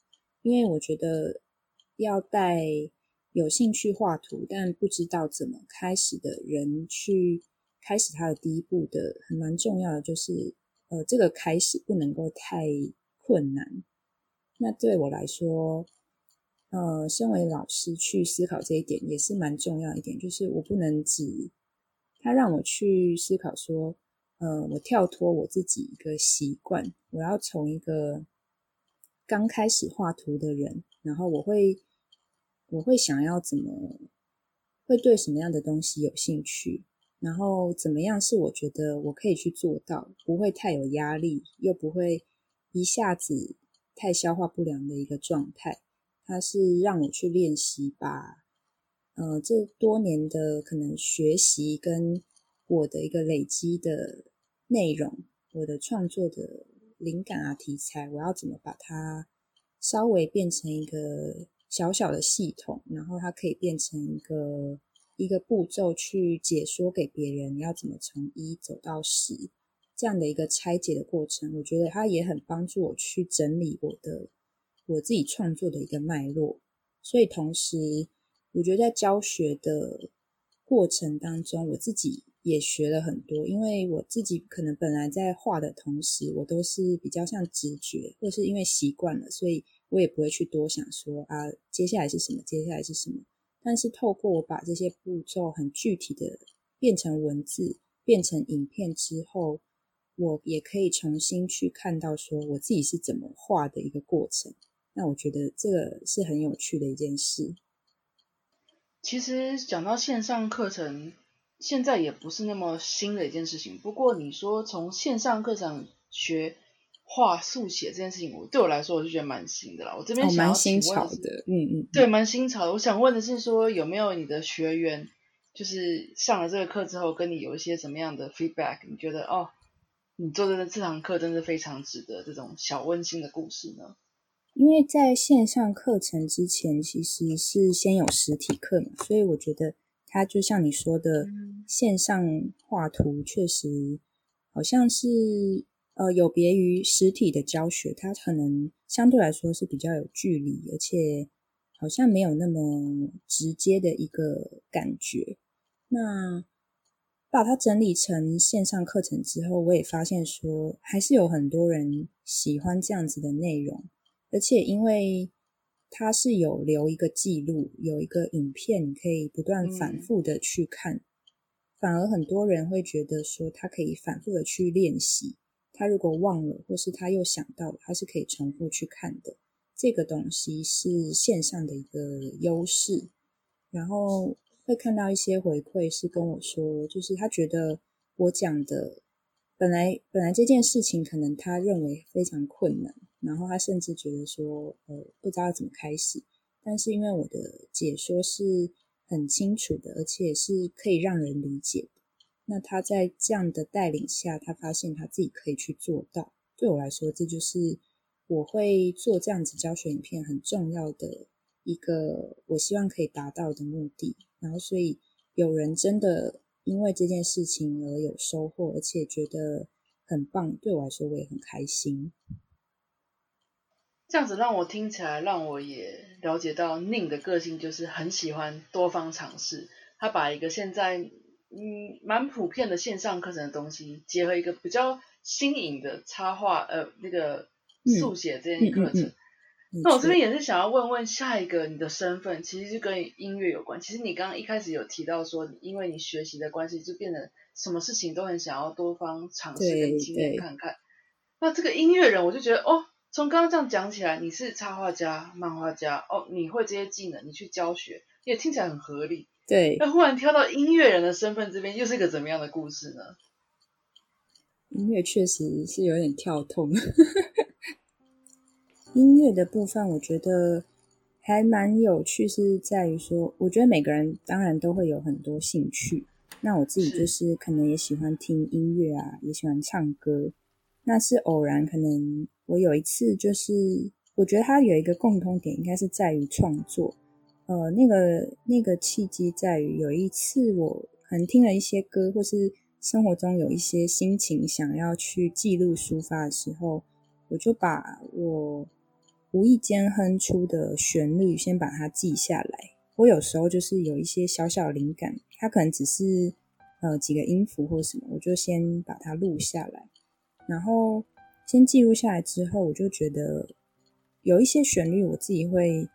因为我觉得要带有兴趣画图但不知道怎么开始的人去开始他的第一步的，很蛮重要的，就是呃，这个开始不能够太困难。那对我来说，呃，身为老师去思考这一点也是蛮重要一点，就是我不能只。他让我去思考说，呃，我跳脱我自己一个习惯，我要从一个刚开始画图的人，然后我会，我会想要怎么，会对什么样的东西有兴趣，然后怎么样是我觉得我可以去做到，不会太有压力，又不会一下子太消化不良的一个状态。它是让我去练习吧。呃，这多年的可能学习跟我的一个累积的内容，我的创作的灵感啊题材，我要怎么把它稍微变成一个小小的系统，然后它可以变成一个一个步骤去解说给别人，要怎么从一走到十这样的一个拆解的过程，我觉得它也很帮助我去整理我的我自己创作的一个脉络，所以同时。我觉得在教学的过程当中，我自己也学了很多。因为我自己可能本来在画的同时，我都是比较像直觉，或是因为习惯了，所以我也不会去多想说啊，接下来是什么，接下来是什么。但是透过我把这些步骤很具体的变成文字，变成影片之后，我也可以重新去看到说我自己是怎么画的一个过程。那我觉得这个是很有趣的一件事。其实讲到线上课程，现在也不是那么新的一件事情。不过你说从线上课程学画速写这件事情，我对我来说我就觉得蛮新的啦。我这边想要新潮的，嗯嗯，对，蛮新潮的。我想问的是说，有没有你的学员，就是上了这个课之后，跟你有一些什么样的 feedback？你觉得哦，你做的这堂课真的非常值得这种小温馨的故事呢？因为在线上课程之前，其实是先有实体课嘛，所以我觉得它就像你说的，线上画图确实好像是呃有别于实体的教学，它可能相对来说是比较有距离，而且好像没有那么直接的一个感觉。那把它整理成线上课程之后，我也发现说，还是有很多人喜欢这样子的内容。而且，因为它是有留一个记录，有一个影片，你可以不断反复的去看。反而很多人会觉得说，他可以反复的去练习。他如果忘了，或是他又想到了，他是可以重复去看的。这个东西是线上的一个优势。然后会看到一些回馈是跟我说，就是他觉得我讲的本来本来这件事情可能他认为非常困难，然后他甚至觉得说，呃，不知道怎么开始。但是因为我的解说是很清楚的，而且是可以让人理解的。那他在这样的带领下，他发现他自己可以去做到。对我来说，这就是我会做这样子教学影片很重要的一个，我希望可以达到的目的。然后，所以有人真的因为这件事情而有收获，而且觉得很棒，对我来说我也很开心。这样子让我听起来，让我也了解到宁的个性就是很喜欢多方尝试。他把一个现在。嗯，蛮普遍的线上课程的东西，结合一个比较新颖的插画，呃，那个速写这件课程。那我这边也是想要问问下一个你的身份，其实就跟音乐有关。其实你刚刚一开始有提到说，因为你学习的关系，就变得什么事情都很想要多方尝试跟经验看看。那这个音乐人，我就觉得哦，从刚刚这样讲起来，你是插画家、漫画家，哦，你会这些技能，你去教学，也听起来很合理。对，那忽然跳到音乐人的身份这边，又是一个怎么样的故事呢？音乐确实是有点跳痛。音乐的部分，我觉得还蛮有趣，是在于说，我觉得每个人当然都会有很多兴趣。那我自己就是可能也喜欢听音乐啊，也喜欢唱歌。那是偶然，可能我有一次就是，我觉得它有一个共通点，应该是在于创作。呃，那个那个契机在于有一次我可能听了一些歌，或是生活中有一些心情想要去记录抒发的时候，我就把我无意间哼出的旋律先把它记下来。我有时候就是有一些小小灵感，它可能只是呃几个音符或什么，我就先把它录下来，然后先记录下来之后，我就觉得有一些旋律我自己会。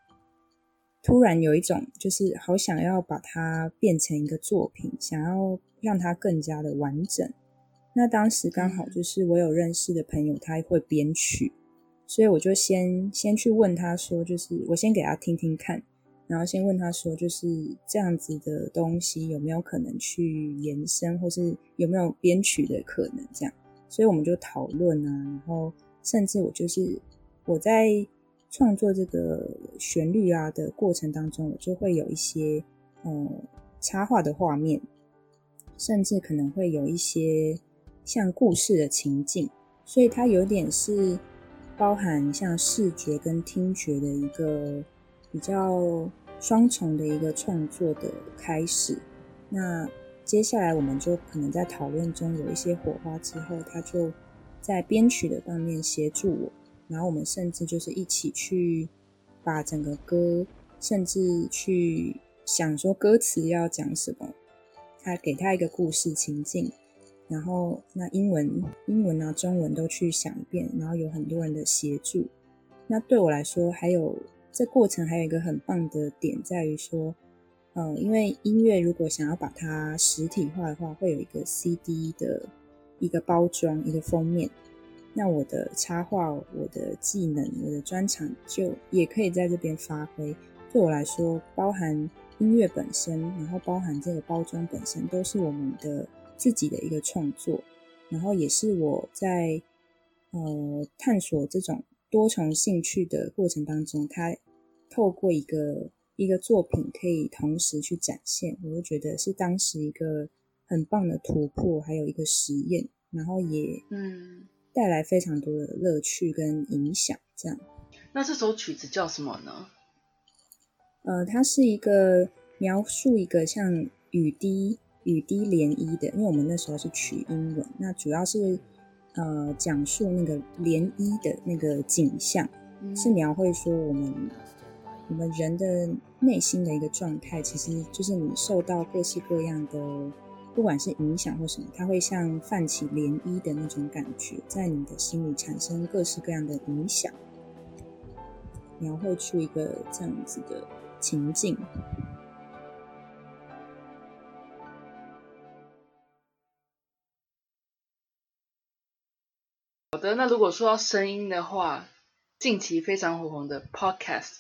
突然有一种就是好想要把它变成一个作品，想要让它更加的完整。那当时刚好就是我有认识的朋友，他会编曲，所以我就先先去问他说，就是我先给他听听看，然后先问他说，就是这样子的东西有没有可能去延伸，或是有没有编曲的可能？这样，所以我们就讨论啊，然后甚至我就是我在。创作这个旋律啊的过程当中，我就会有一些呃插画的画面，甚至可能会有一些像故事的情境，所以它有点是包含像视觉跟听觉的一个比较双重的一个创作的开始。那接下来我们就可能在讨论中有一些火花之后，他就在编曲的方面协助我。然后我们甚至就是一起去把整个歌，甚至去想说歌词要讲什么，他给他一个故事情境，然后那英文、英文啊、中文都去想一遍，然后有很多人的协助。那对我来说，还有这过程还有一个很棒的点在于说，呃，因为音乐如果想要把它实体化的话，会有一个 CD 的一个包装、一个封面。那我的插画、我的技能、我的专长就也可以在这边发挥。对我来说，包含音乐本身，然后包含这个包装本身，都是我们的自己的一个创作。然后也是我在呃探索这种多重兴趣的过程当中，它透过一个一个作品可以同时去展现，我就觉得是当时一个很棒的突破，还有一个实验。然后也嗯。带来非常多的乐趣跟影响，这样。那这首曲子叫什么呢？呃，它是一个描述一个像雨滴、雨滴涟漪的，因为我们那时候是取英文，那主要是呃讲述那个涟漪的那个景象，是描绘说我们我们人的内心的一个状态，其实就是你受到各式各样的。不管是影响或什么它会像泛起涟漪的那种感觉在你的心里产生各式各样的影响描绘出一个这样子的情境。好的那如果说到声音的话近期非常火红的 podcast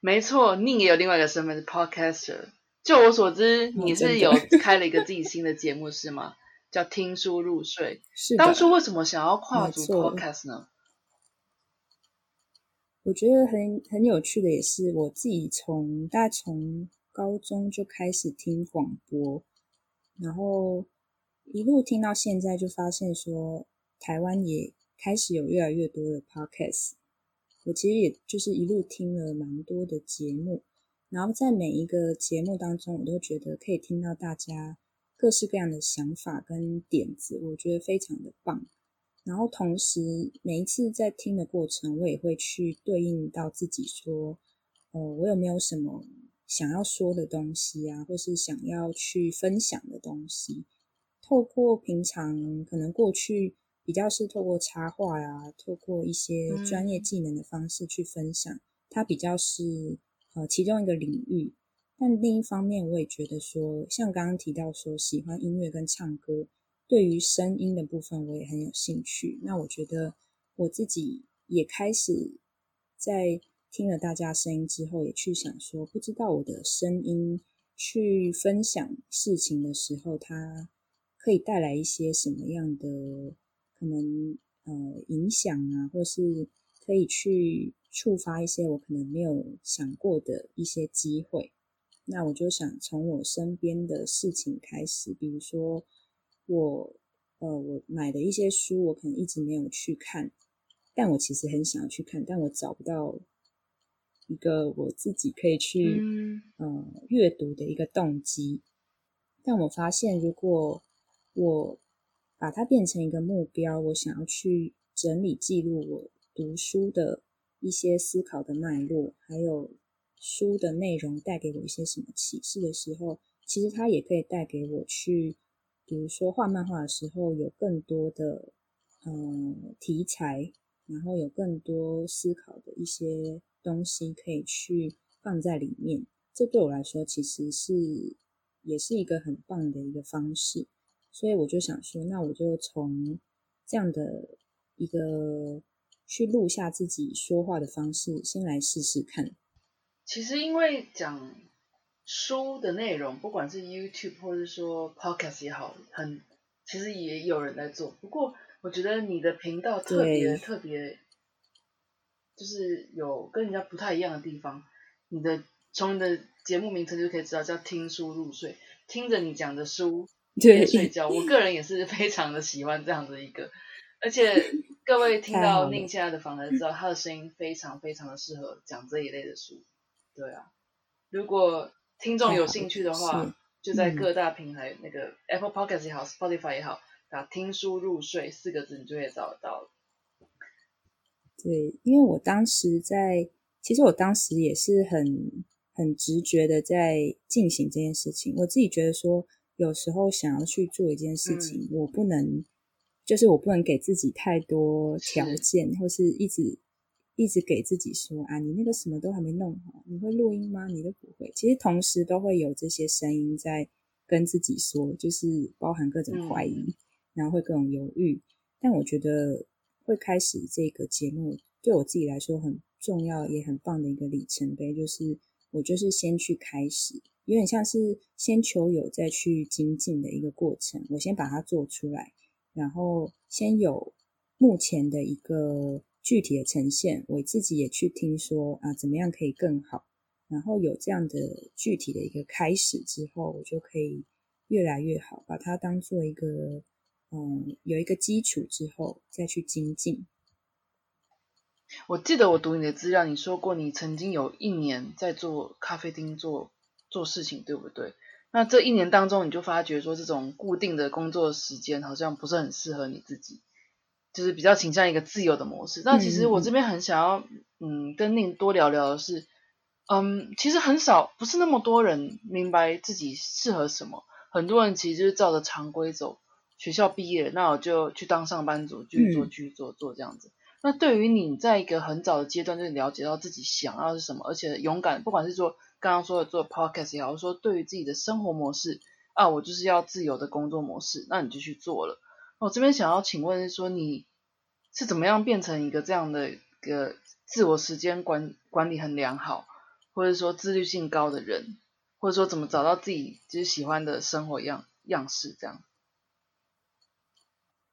没错宁也有另外一个身份是 podcaster 就我所知，你是有开了一个自己新的节目是吗？叫听书入睡。是当初为什么想要跨足 Podcast 呢？我觉得很很有趣的，也是我自己从大概从高中就开始听广播，然后一路听到现在，就发现说台湾也开始有越来越多的 Podcast。我其实也就是一路听了蛮多的节目，然后在每一个节目当中，我都觉得可以听到大家各式各样的想法跟点子，我觉得非常的棒。然后同时，每一次在听的过程，我也会去对应到自己说，呃，我有没有什么想要说的东西啊，或是想要去分享的东西？透过平常可能过去比较是透过插画啊，透过一些专业技能的方式去分享，它比较是呃其中一个领域。但另一方面，我也觉得说，像刚刚提到说，喜欢音乐跟唱歌。对于声音的部分，我也很有兴趣。那我觉得我自己也开始在听了大家声音之后，也去想说，不知道我的声音去分享事情的时候，它可以带来一些什么样的可能呃影响啊，或是可以去触发一些我可能没有想过的一些机会。那我就想从我身边的事情开始，比如说。我呃，我买的一些书，我可能一直没有去看，但我其实很想要去看，但我找不到一个我自己可以去呃阅读的一个动机。但我发现，如果我把它变成一个目标，我想要去整理记录我读书的一些思考的脉络，还有书的内容带给我一些什么启示的时候，其实它也可以带给我去。比如说画漫画的时候，有更多的嗯题材，然后有更多思考的一些东西可以去放在里面。这对我来说其实是也是一个很棒的一个方式。所以我就想说，那我就从这样的一个去录下自己说话的方式，先来试试看。其实因为讲。书的内容，不管是 YouTube 或者说 Podcast 也好，很其实也有人在做。不过我觉得你的频道特别特别，就是有跟人家不太一样的地方。你的从你的节目名称就可以知道，叫听书入睡，听着你讲的书对睡觉。我个人也是非常的喜欢这样的一个，而且 各位听到宁现在的访谈，知道他的声音非常非常的适合讲这一类的书。对啊，如果听众有兴趣的话，就在各大平台，那个 Apple Podcast 也好，Spotify 也好，打“听书入睡”四个字，你就会找得到。对，因为我当时在，其实我当时也是很很直觉的在进行这件事情。我自己觉得说，有时候想要去做一件事情，我不能，就是我不能给自己太多条件，或是一直。一直给自己说啊，你那个什么都还没弄好，你会录音吗？你都不会。其实同时都会有这些声音在跟自己说，就是包含各种怀疑，然后会各种犹豫。但我觉得会开始这个节目，对我自己来说很重要也很棒的一个里程碑，就是我就是先去开始，有点像是先求有再去精进的一个过程。我先把它做出来，然后先有目前的一个。具体的呈现，我自己也去听说啊，怎么样可以更好？然后有这样的具体的一个开始之后，我就可以越来越好，把它当做一个嗯，有一个基础之后再去精进。我记得我读你的资料，你说过你曾经有一年在做咖啡厅做做事情，对不对？那这一年当中，你就发觉说这种固定的工作时间好像不是很适合你自己。就是比较倾向一个自由的模式，那其实我这边很想要，嗯，跟您多聊聊的是，嗯，其实很少，不是那么多人明白自己适合什么，很多人其实就是照着常规走，学校毕业，那我就去当上班族，去做，去做，做这样子。那对于你在一个很早的阶段就了解到自己想要是什么，而且勇敢，不管是说刚刚说的做 podcast 也好，说对于自己的生活模式啊，我就是要自由的工作模式，那你就去做了。我这边想要请问是说，你是怎么样变成一个这样的一个自我时间管管理很良好，或者说自律性高的人，或者说怎么找到自己就是喜欢的生活样样式这样？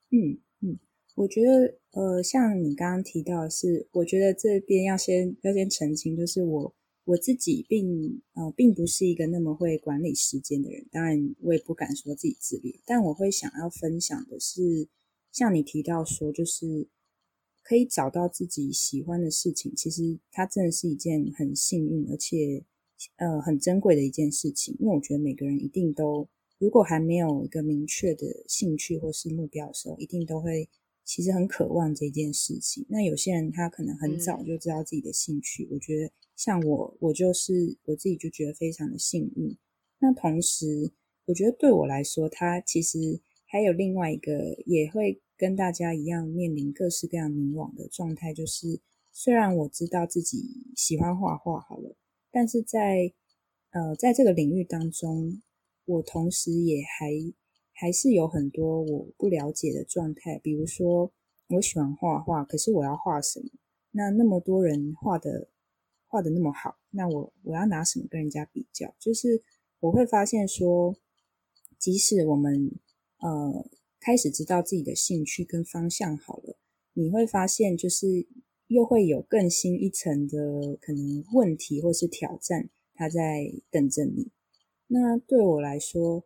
嗯嗯，我觉得呃，像你刚刚提到的是，我觉得这边要先要先澄清，就是我我自己并呃并不是一个那么会管理时间的人，当然我也不敢说自己自律，但我会想要分享的是，像你提到说，就是可以找到自己喜欢的事情，其实它真的是一件很幸运而且呃很珍贵的一件事情，因为我觉得每个人一定都。如果还没有一个明确的兴趣或是目标的时候，一定都会其实很渴望这件事情。那有些人他可能很早就知道自己的兴趣，我觉得像我，我就是我自己就觉得非常的幸运。那同时，我觉得对我来说，他其实还有另外一个也会跟大家一样面临各式各样迷惘的状态，就是虽然我知道自己喜欢画画好了，但是在呃在这个领域当中。我同时也还还是有很多我不了解的状态，比如说我喜欢画画，可是我要画什么？那那么多人画的画的那么好，那我我要拿什么跟人家比较？就是我会发现说，即使我们呃开始知道自己的兴趣跟方向好了，你会发现就是又会有更新一层的可能问题或是挑战，它在等着你。那对我来说，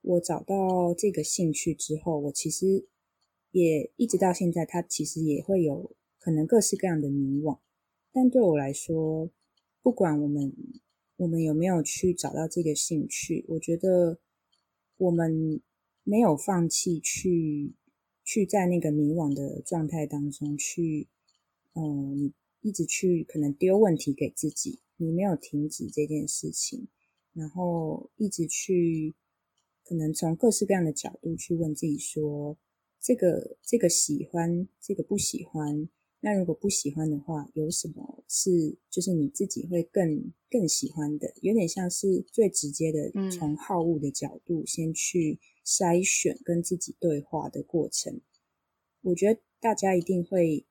我找到这个兴趣之后，我其实也一直到现在，它其实也会有可能各式各样的迷惘。但对我来说，不管我们我们有没有去找到这个兴趣，我觉得我们没有放弃去去在那个迷惘的状态当中去，嗯，一直去可能丢问题给自己，你没有停止这件事情。然后一直去，可能从各式各样的角度去问自己说：这个这个喜欢，这个不喜欢。那如果不喜欢的话，有什么是就是你自己会更更喜欢的？有点像是最直接的，从好物的角度先去筛选，跟自己对话的过程。我觉得大家一定会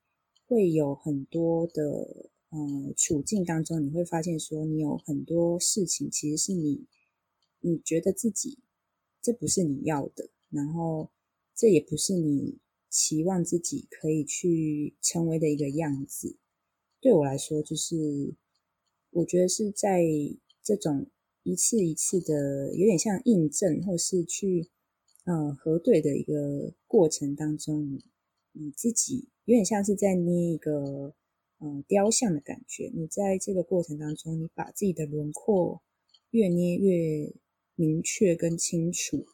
会有很多的。呃，处境当中你会发现，说你有很多事情其实是你，你觉得自己这不是你要的，然后这也不是你期望自己可以去成为的一个样子。对我来说，就是我觉得是在这种一次一次的有点像印证，或是去呃核对的一个过程当中，你自己有点像是在捏一个。嗯，雕像的感觉。你在这个过程当中，你把自己的轮廓越捏越明确跟清楚，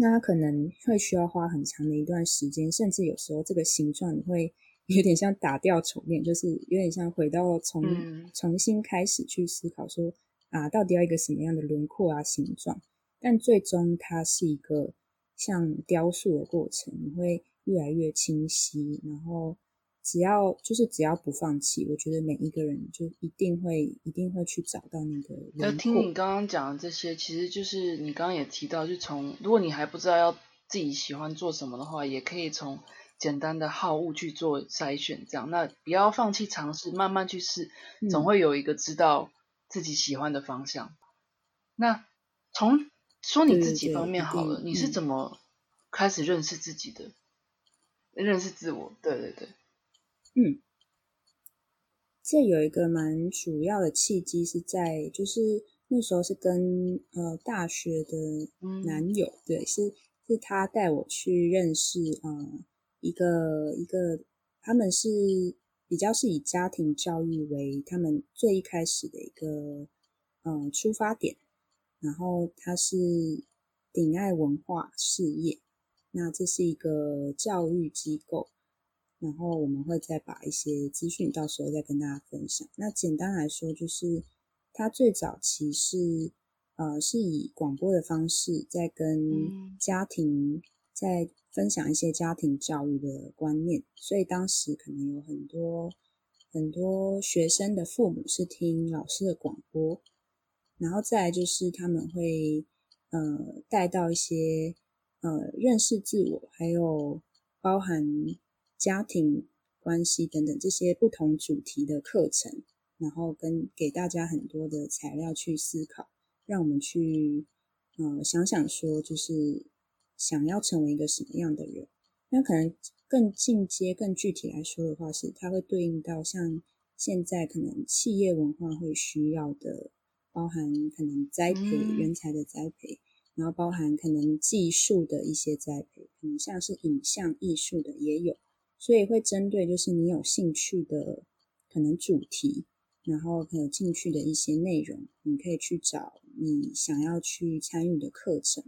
那它可能会需要花很长的一段时间，甚至有时候这个形状你会 有点像打掉重练，就是有点像回到重重新开始去思考说啊，到底要一个什么样的轮廓啊形状？但最终它是一个像雕塑的过程，你会越来越清晰，然后。只要就是只要不放弃，我觉得每一个人就一定会一定会去找到那个。那听你刚刚讲的这些，其实就是你刚刚也提到，就从如果你还不知道要自己喜欢做什么的话，也可以从简单的好物去做筛选，这样那不要放弃尝试，慢慢去试，总会有一个知道自己喜欢的方向。那从说你自己方面好了，你是怎么开始认识自己的？认识自我？对对对。嗯，这有一个蛮主要的契机是在，就是那时候是跟呃大学的男友，对，是是他带我去认识呃一个一个，他们是比较是以家庭教育为他们最一开始的一个嗯出发点，然后他是鼎爱文化事业，那这是一个教育机构。然后我们会再把一些资讯到时候再跟大家分享。那简单来说，就是它最早期是呃是以广播的方式在跟家庭在分享一些家庭教育的观念，所以当时可能有很多很多学生的父母是听老师的广播，然后再来就是他们会呃带到一些呃认识自我，还有包含。家庭关系等等这些不同主题的课程，然后跟给大家很多的材料去思考，让我们去呃想想说，就是想要成为一个什么样的人。那可能更进阶、更具体来说的话，是它会对应到像现在可能企业文化会需要的，包含可能栽培人才的栽培。然后包含可能技术的一些栽培，可能像是影像艺术的也有，所以会针对就是你有兴趣的可能主题，然后有兴趣的一些内容，你可以去找你想要去参与的课程。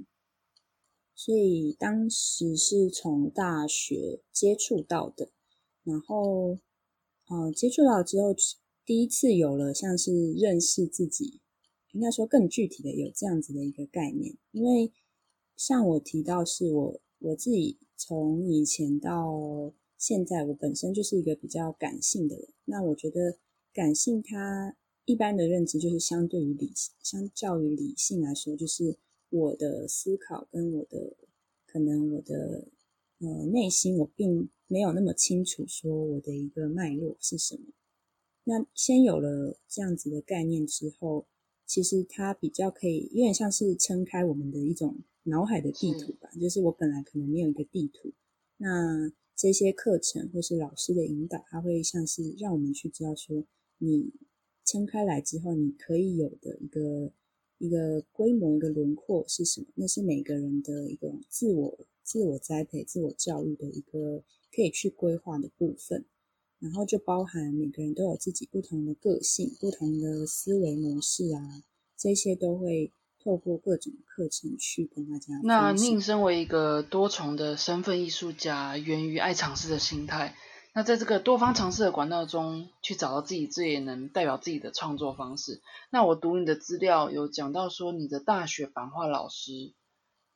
所以当时是从大学接触到的，然后呃接触到之后，第一次有了像是认识自己。应该说更具体的有这样子的一个概念，因为像我提到是我我自己从以前到现在，我本身就是一个比较感性的人。那我觉得感性它一般的认知就是相对于理性，相较于理性来说，就是我的思考跟我的可能我的呃内心，我并没有那么清楚说我的一个脉络是什么。那先有了这样子的概念之后。其实它比较可以，有点像是撑开我们的一种脑海的地图吧。就是我本来可能没有一个地图，那这些课程或是老师的引导，它会像是让我们去知道说，你撑开来之后，你可以有的一个一个规模、一个轮廓是什么？那是每个人的一个自我、自我栽培、自我教育的一个可以去规划的部分。然后就包含每个人都有自己不同的个性、不同的思维模式啊，这些都会透过各种课程去跟大家。那宁身为一个多重的身份艺术家，源于爱尝试的心态。那在这个多方尝试的管道中，去找到自己最能代表自己的创作方式。那我读你的资料有讲到说，你的大学版画老师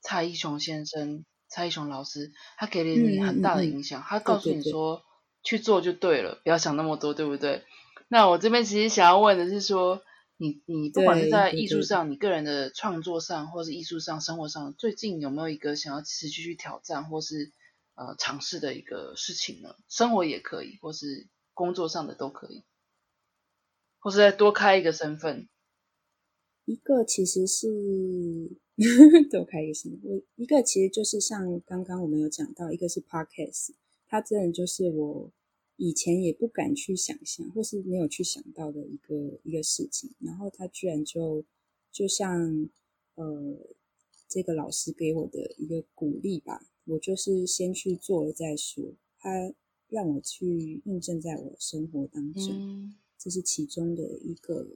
蔡一雄先生、蔡一雄老师，他给了你很大的影响。他告诉你说。去做就对了，不要想那么多，对不对？那我这边其实想要问的是说，你你不管是在艺术上，你个人的创作上，或是艺术上、生活上，最近有没有一个想要持续去挑战或是呃尝试的一个事情呢？生活也可以，或是工作上的都可以，或是再多开一个身份。一个其实是 多开一个身份，一个其实就是像刚刚我们有讲到，一个是 podcast。它真的就是我以前也不敢去想象，或是没有去想到的一个一个事情。然后他居然就就像呃这个老师给我的一个鼓励吧，我就是先去做了再说。他让我去印证在我生活当中，这是其中的一个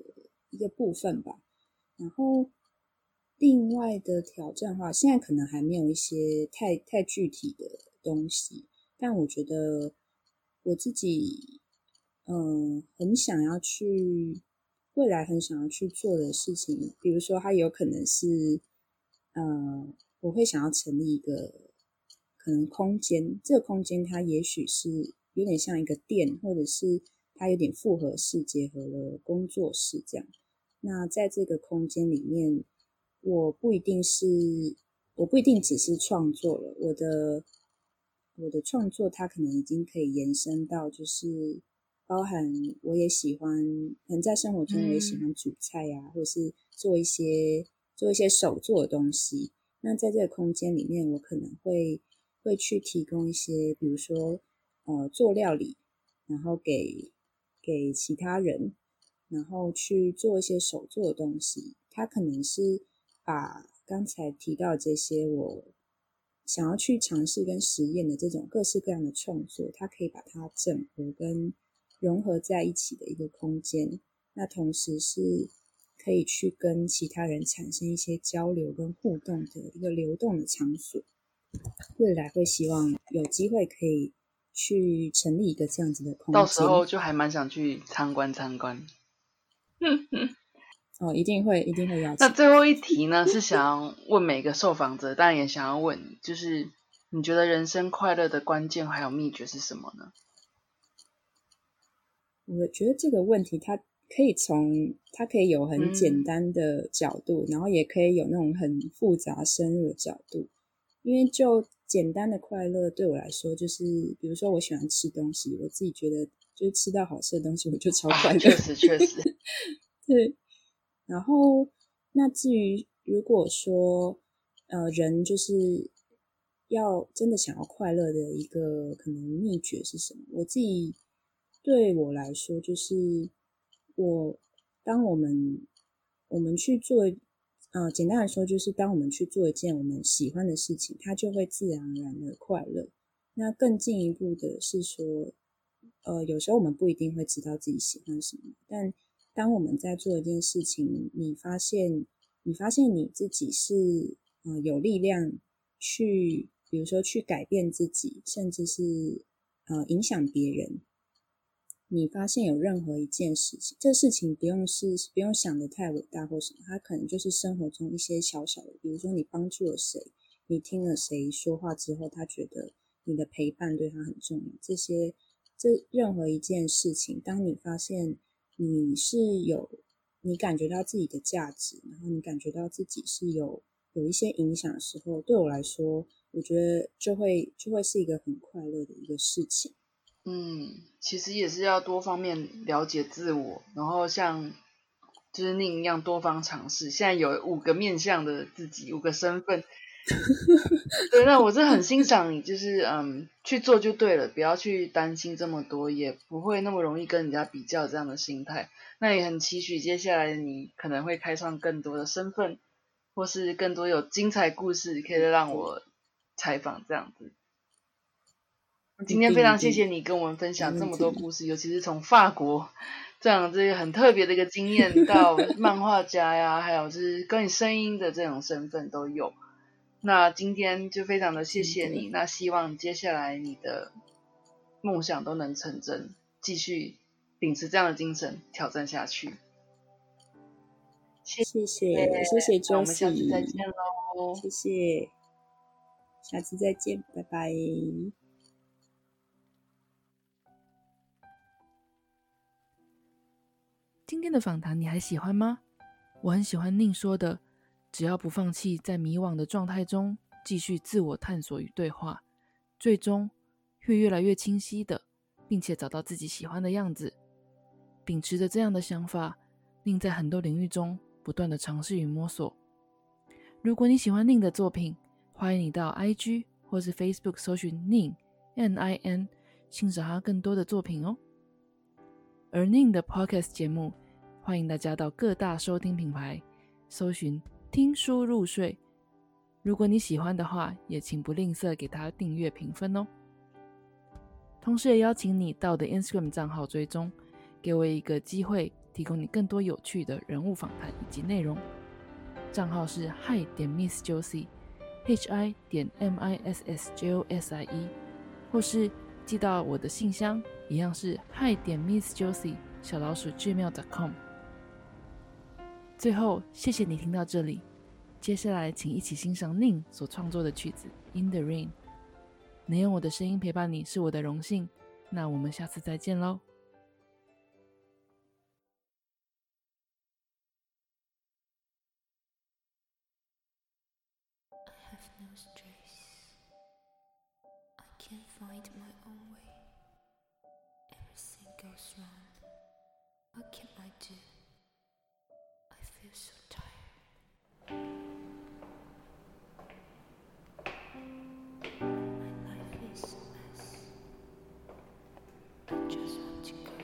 一个部分吧。然后另外的挑战的话，现在可能还没有一些太太具体的东西。但我觉得我自己，嗯，很想要去未来很想要去做的事情，比如说，它有可能是，呃，我会想要成立一个可能空间，这个空间它也许是有点像一个店，或者是它有点复合式结合了工作室这样。那在这个空间里面，我不一定是，我不一定只是创作了，我的。我的创作，它可能已经可以延伸到，就是包含我也喜欢，可能在生活中我也喜欢煮菜呀，或者是做一些做一些手做的东西。那在这个空间里面，我可能会会去提供一些，比如说呃做料理，然后给给其他人，然后去做一些手做的东西。它可能是把刚才提到这些我。想要去尝试跟实验的这种各式各样的创作，它可以把它整合跟融合在一起的一个空间。那同时是可以去跟其他人产生一些交流跟互动的一个流动的场所。未来会希望有机会可以去成立一个这样子的空间，到时候就还蛮想去参观参观。哦，一定会，一定会邀请。那最后一题呢？是想要问每个受访者，当然也想要问你，就是你觉得人生快乐的关键还有秘诀是什么呢？我觉得这个问题，它可以从它可以有很简单的角度，然后也可以有那种很复杂深入的角度。因为就简单的快乐对我来说，就是比如说我喜欢吃东西，我自己觉得就是吃到好吃的东西，我就超快乐。确实，确实，对。然后，那至于如果说，呃，人就是要真的想要快乐的一个可能秘诀是什么？我自己对我来说，就是我当我们我们去做。呃，简单来说，就是当我们去做一件我们喜欢的事情，它就会自然而然的快乐。那更进一步的是说，呃，有时候我们不一定会知道自己喜欢什么，但当我们在做一件事情，你发现，你发现你自己是呃有力量去，比如说去改变自己，甚至是呃影响别人。你发现有任何一件事情，这事情不用是不用想的太伟大或什么，它可能就是生活中一些小小的，比如说你帮助了谁，你听了谁说话之后，他觉得你的陪伴对他很重要。这些这任何一件事情，当你发现你是有你感觉到自己的价值，然后你感觉到自己是有有一些影响的时候，对我来说，我觉得就会就会是一个很快乐的一个事情。嗯，其实也是要多方面了解自我，然后像就是另一样多方尝试。现在有五个面向的自己，五个身份。对，那我是很欣赏你，就是嗯，去做就对了，不要去担心这么多，也不会那么容易跟人家比较这样的心态。那也很期许接下来你可能会开创更多的身份，或是更多有精彩故事可以让我采访这样子。今天非常谢谢你跟我们分享这么多故事，尤其是从法国这样这些很特别的一个经验，到 漫画家呀，还有就是跟你声音的这种身份都有。那今天就非常的谢谢你，那希望接下来你的梦想都能成真，继续秉持这样的精神挑战下去。谢谢谢谢周我们下次再见喽！谢谢，下次再见，拜拜。今天的访谈你还喜欢吗？我很喜欢宁说的，只要不放弃，在迷惘的状态中继续自我探索与对话，最终会越来越清晰的，并且找到自己喜欢的样子。秉持着这样的想法，宁在很多领域中不断的尝试与摸索。如果你喜欢宁的作品，欢迎你到 IG 或是 Facebook 搜寻宁 N I N，欣赏他更多的作品哦。而宁的 Podcast 节目。欢迎大家到各大收听品牌搜寻“听书入睡”。如果你喜欢的话，也请不吝啬给他订阅评分哦。同时，也邀请你到我的 Instagram 账号追踪，给我一个机会，提供你更多有趣的人物访谈以及内容。账号是 Hi 点 Miss Josie，H I 点 M I S S J O S I E，或是寄到我的信箱，一样是 Hi 点 Miss Josie 小老鼠 Gmail.com。最后，谢谢你听到这里。接下来，请一起欣赏宁所创作的曲子《In the Rain》。能用我的声音陪伴你是我的荣幸。那我们下次再见喽。just want to go.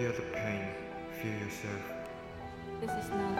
Feel the pain. Feel yourself. This is not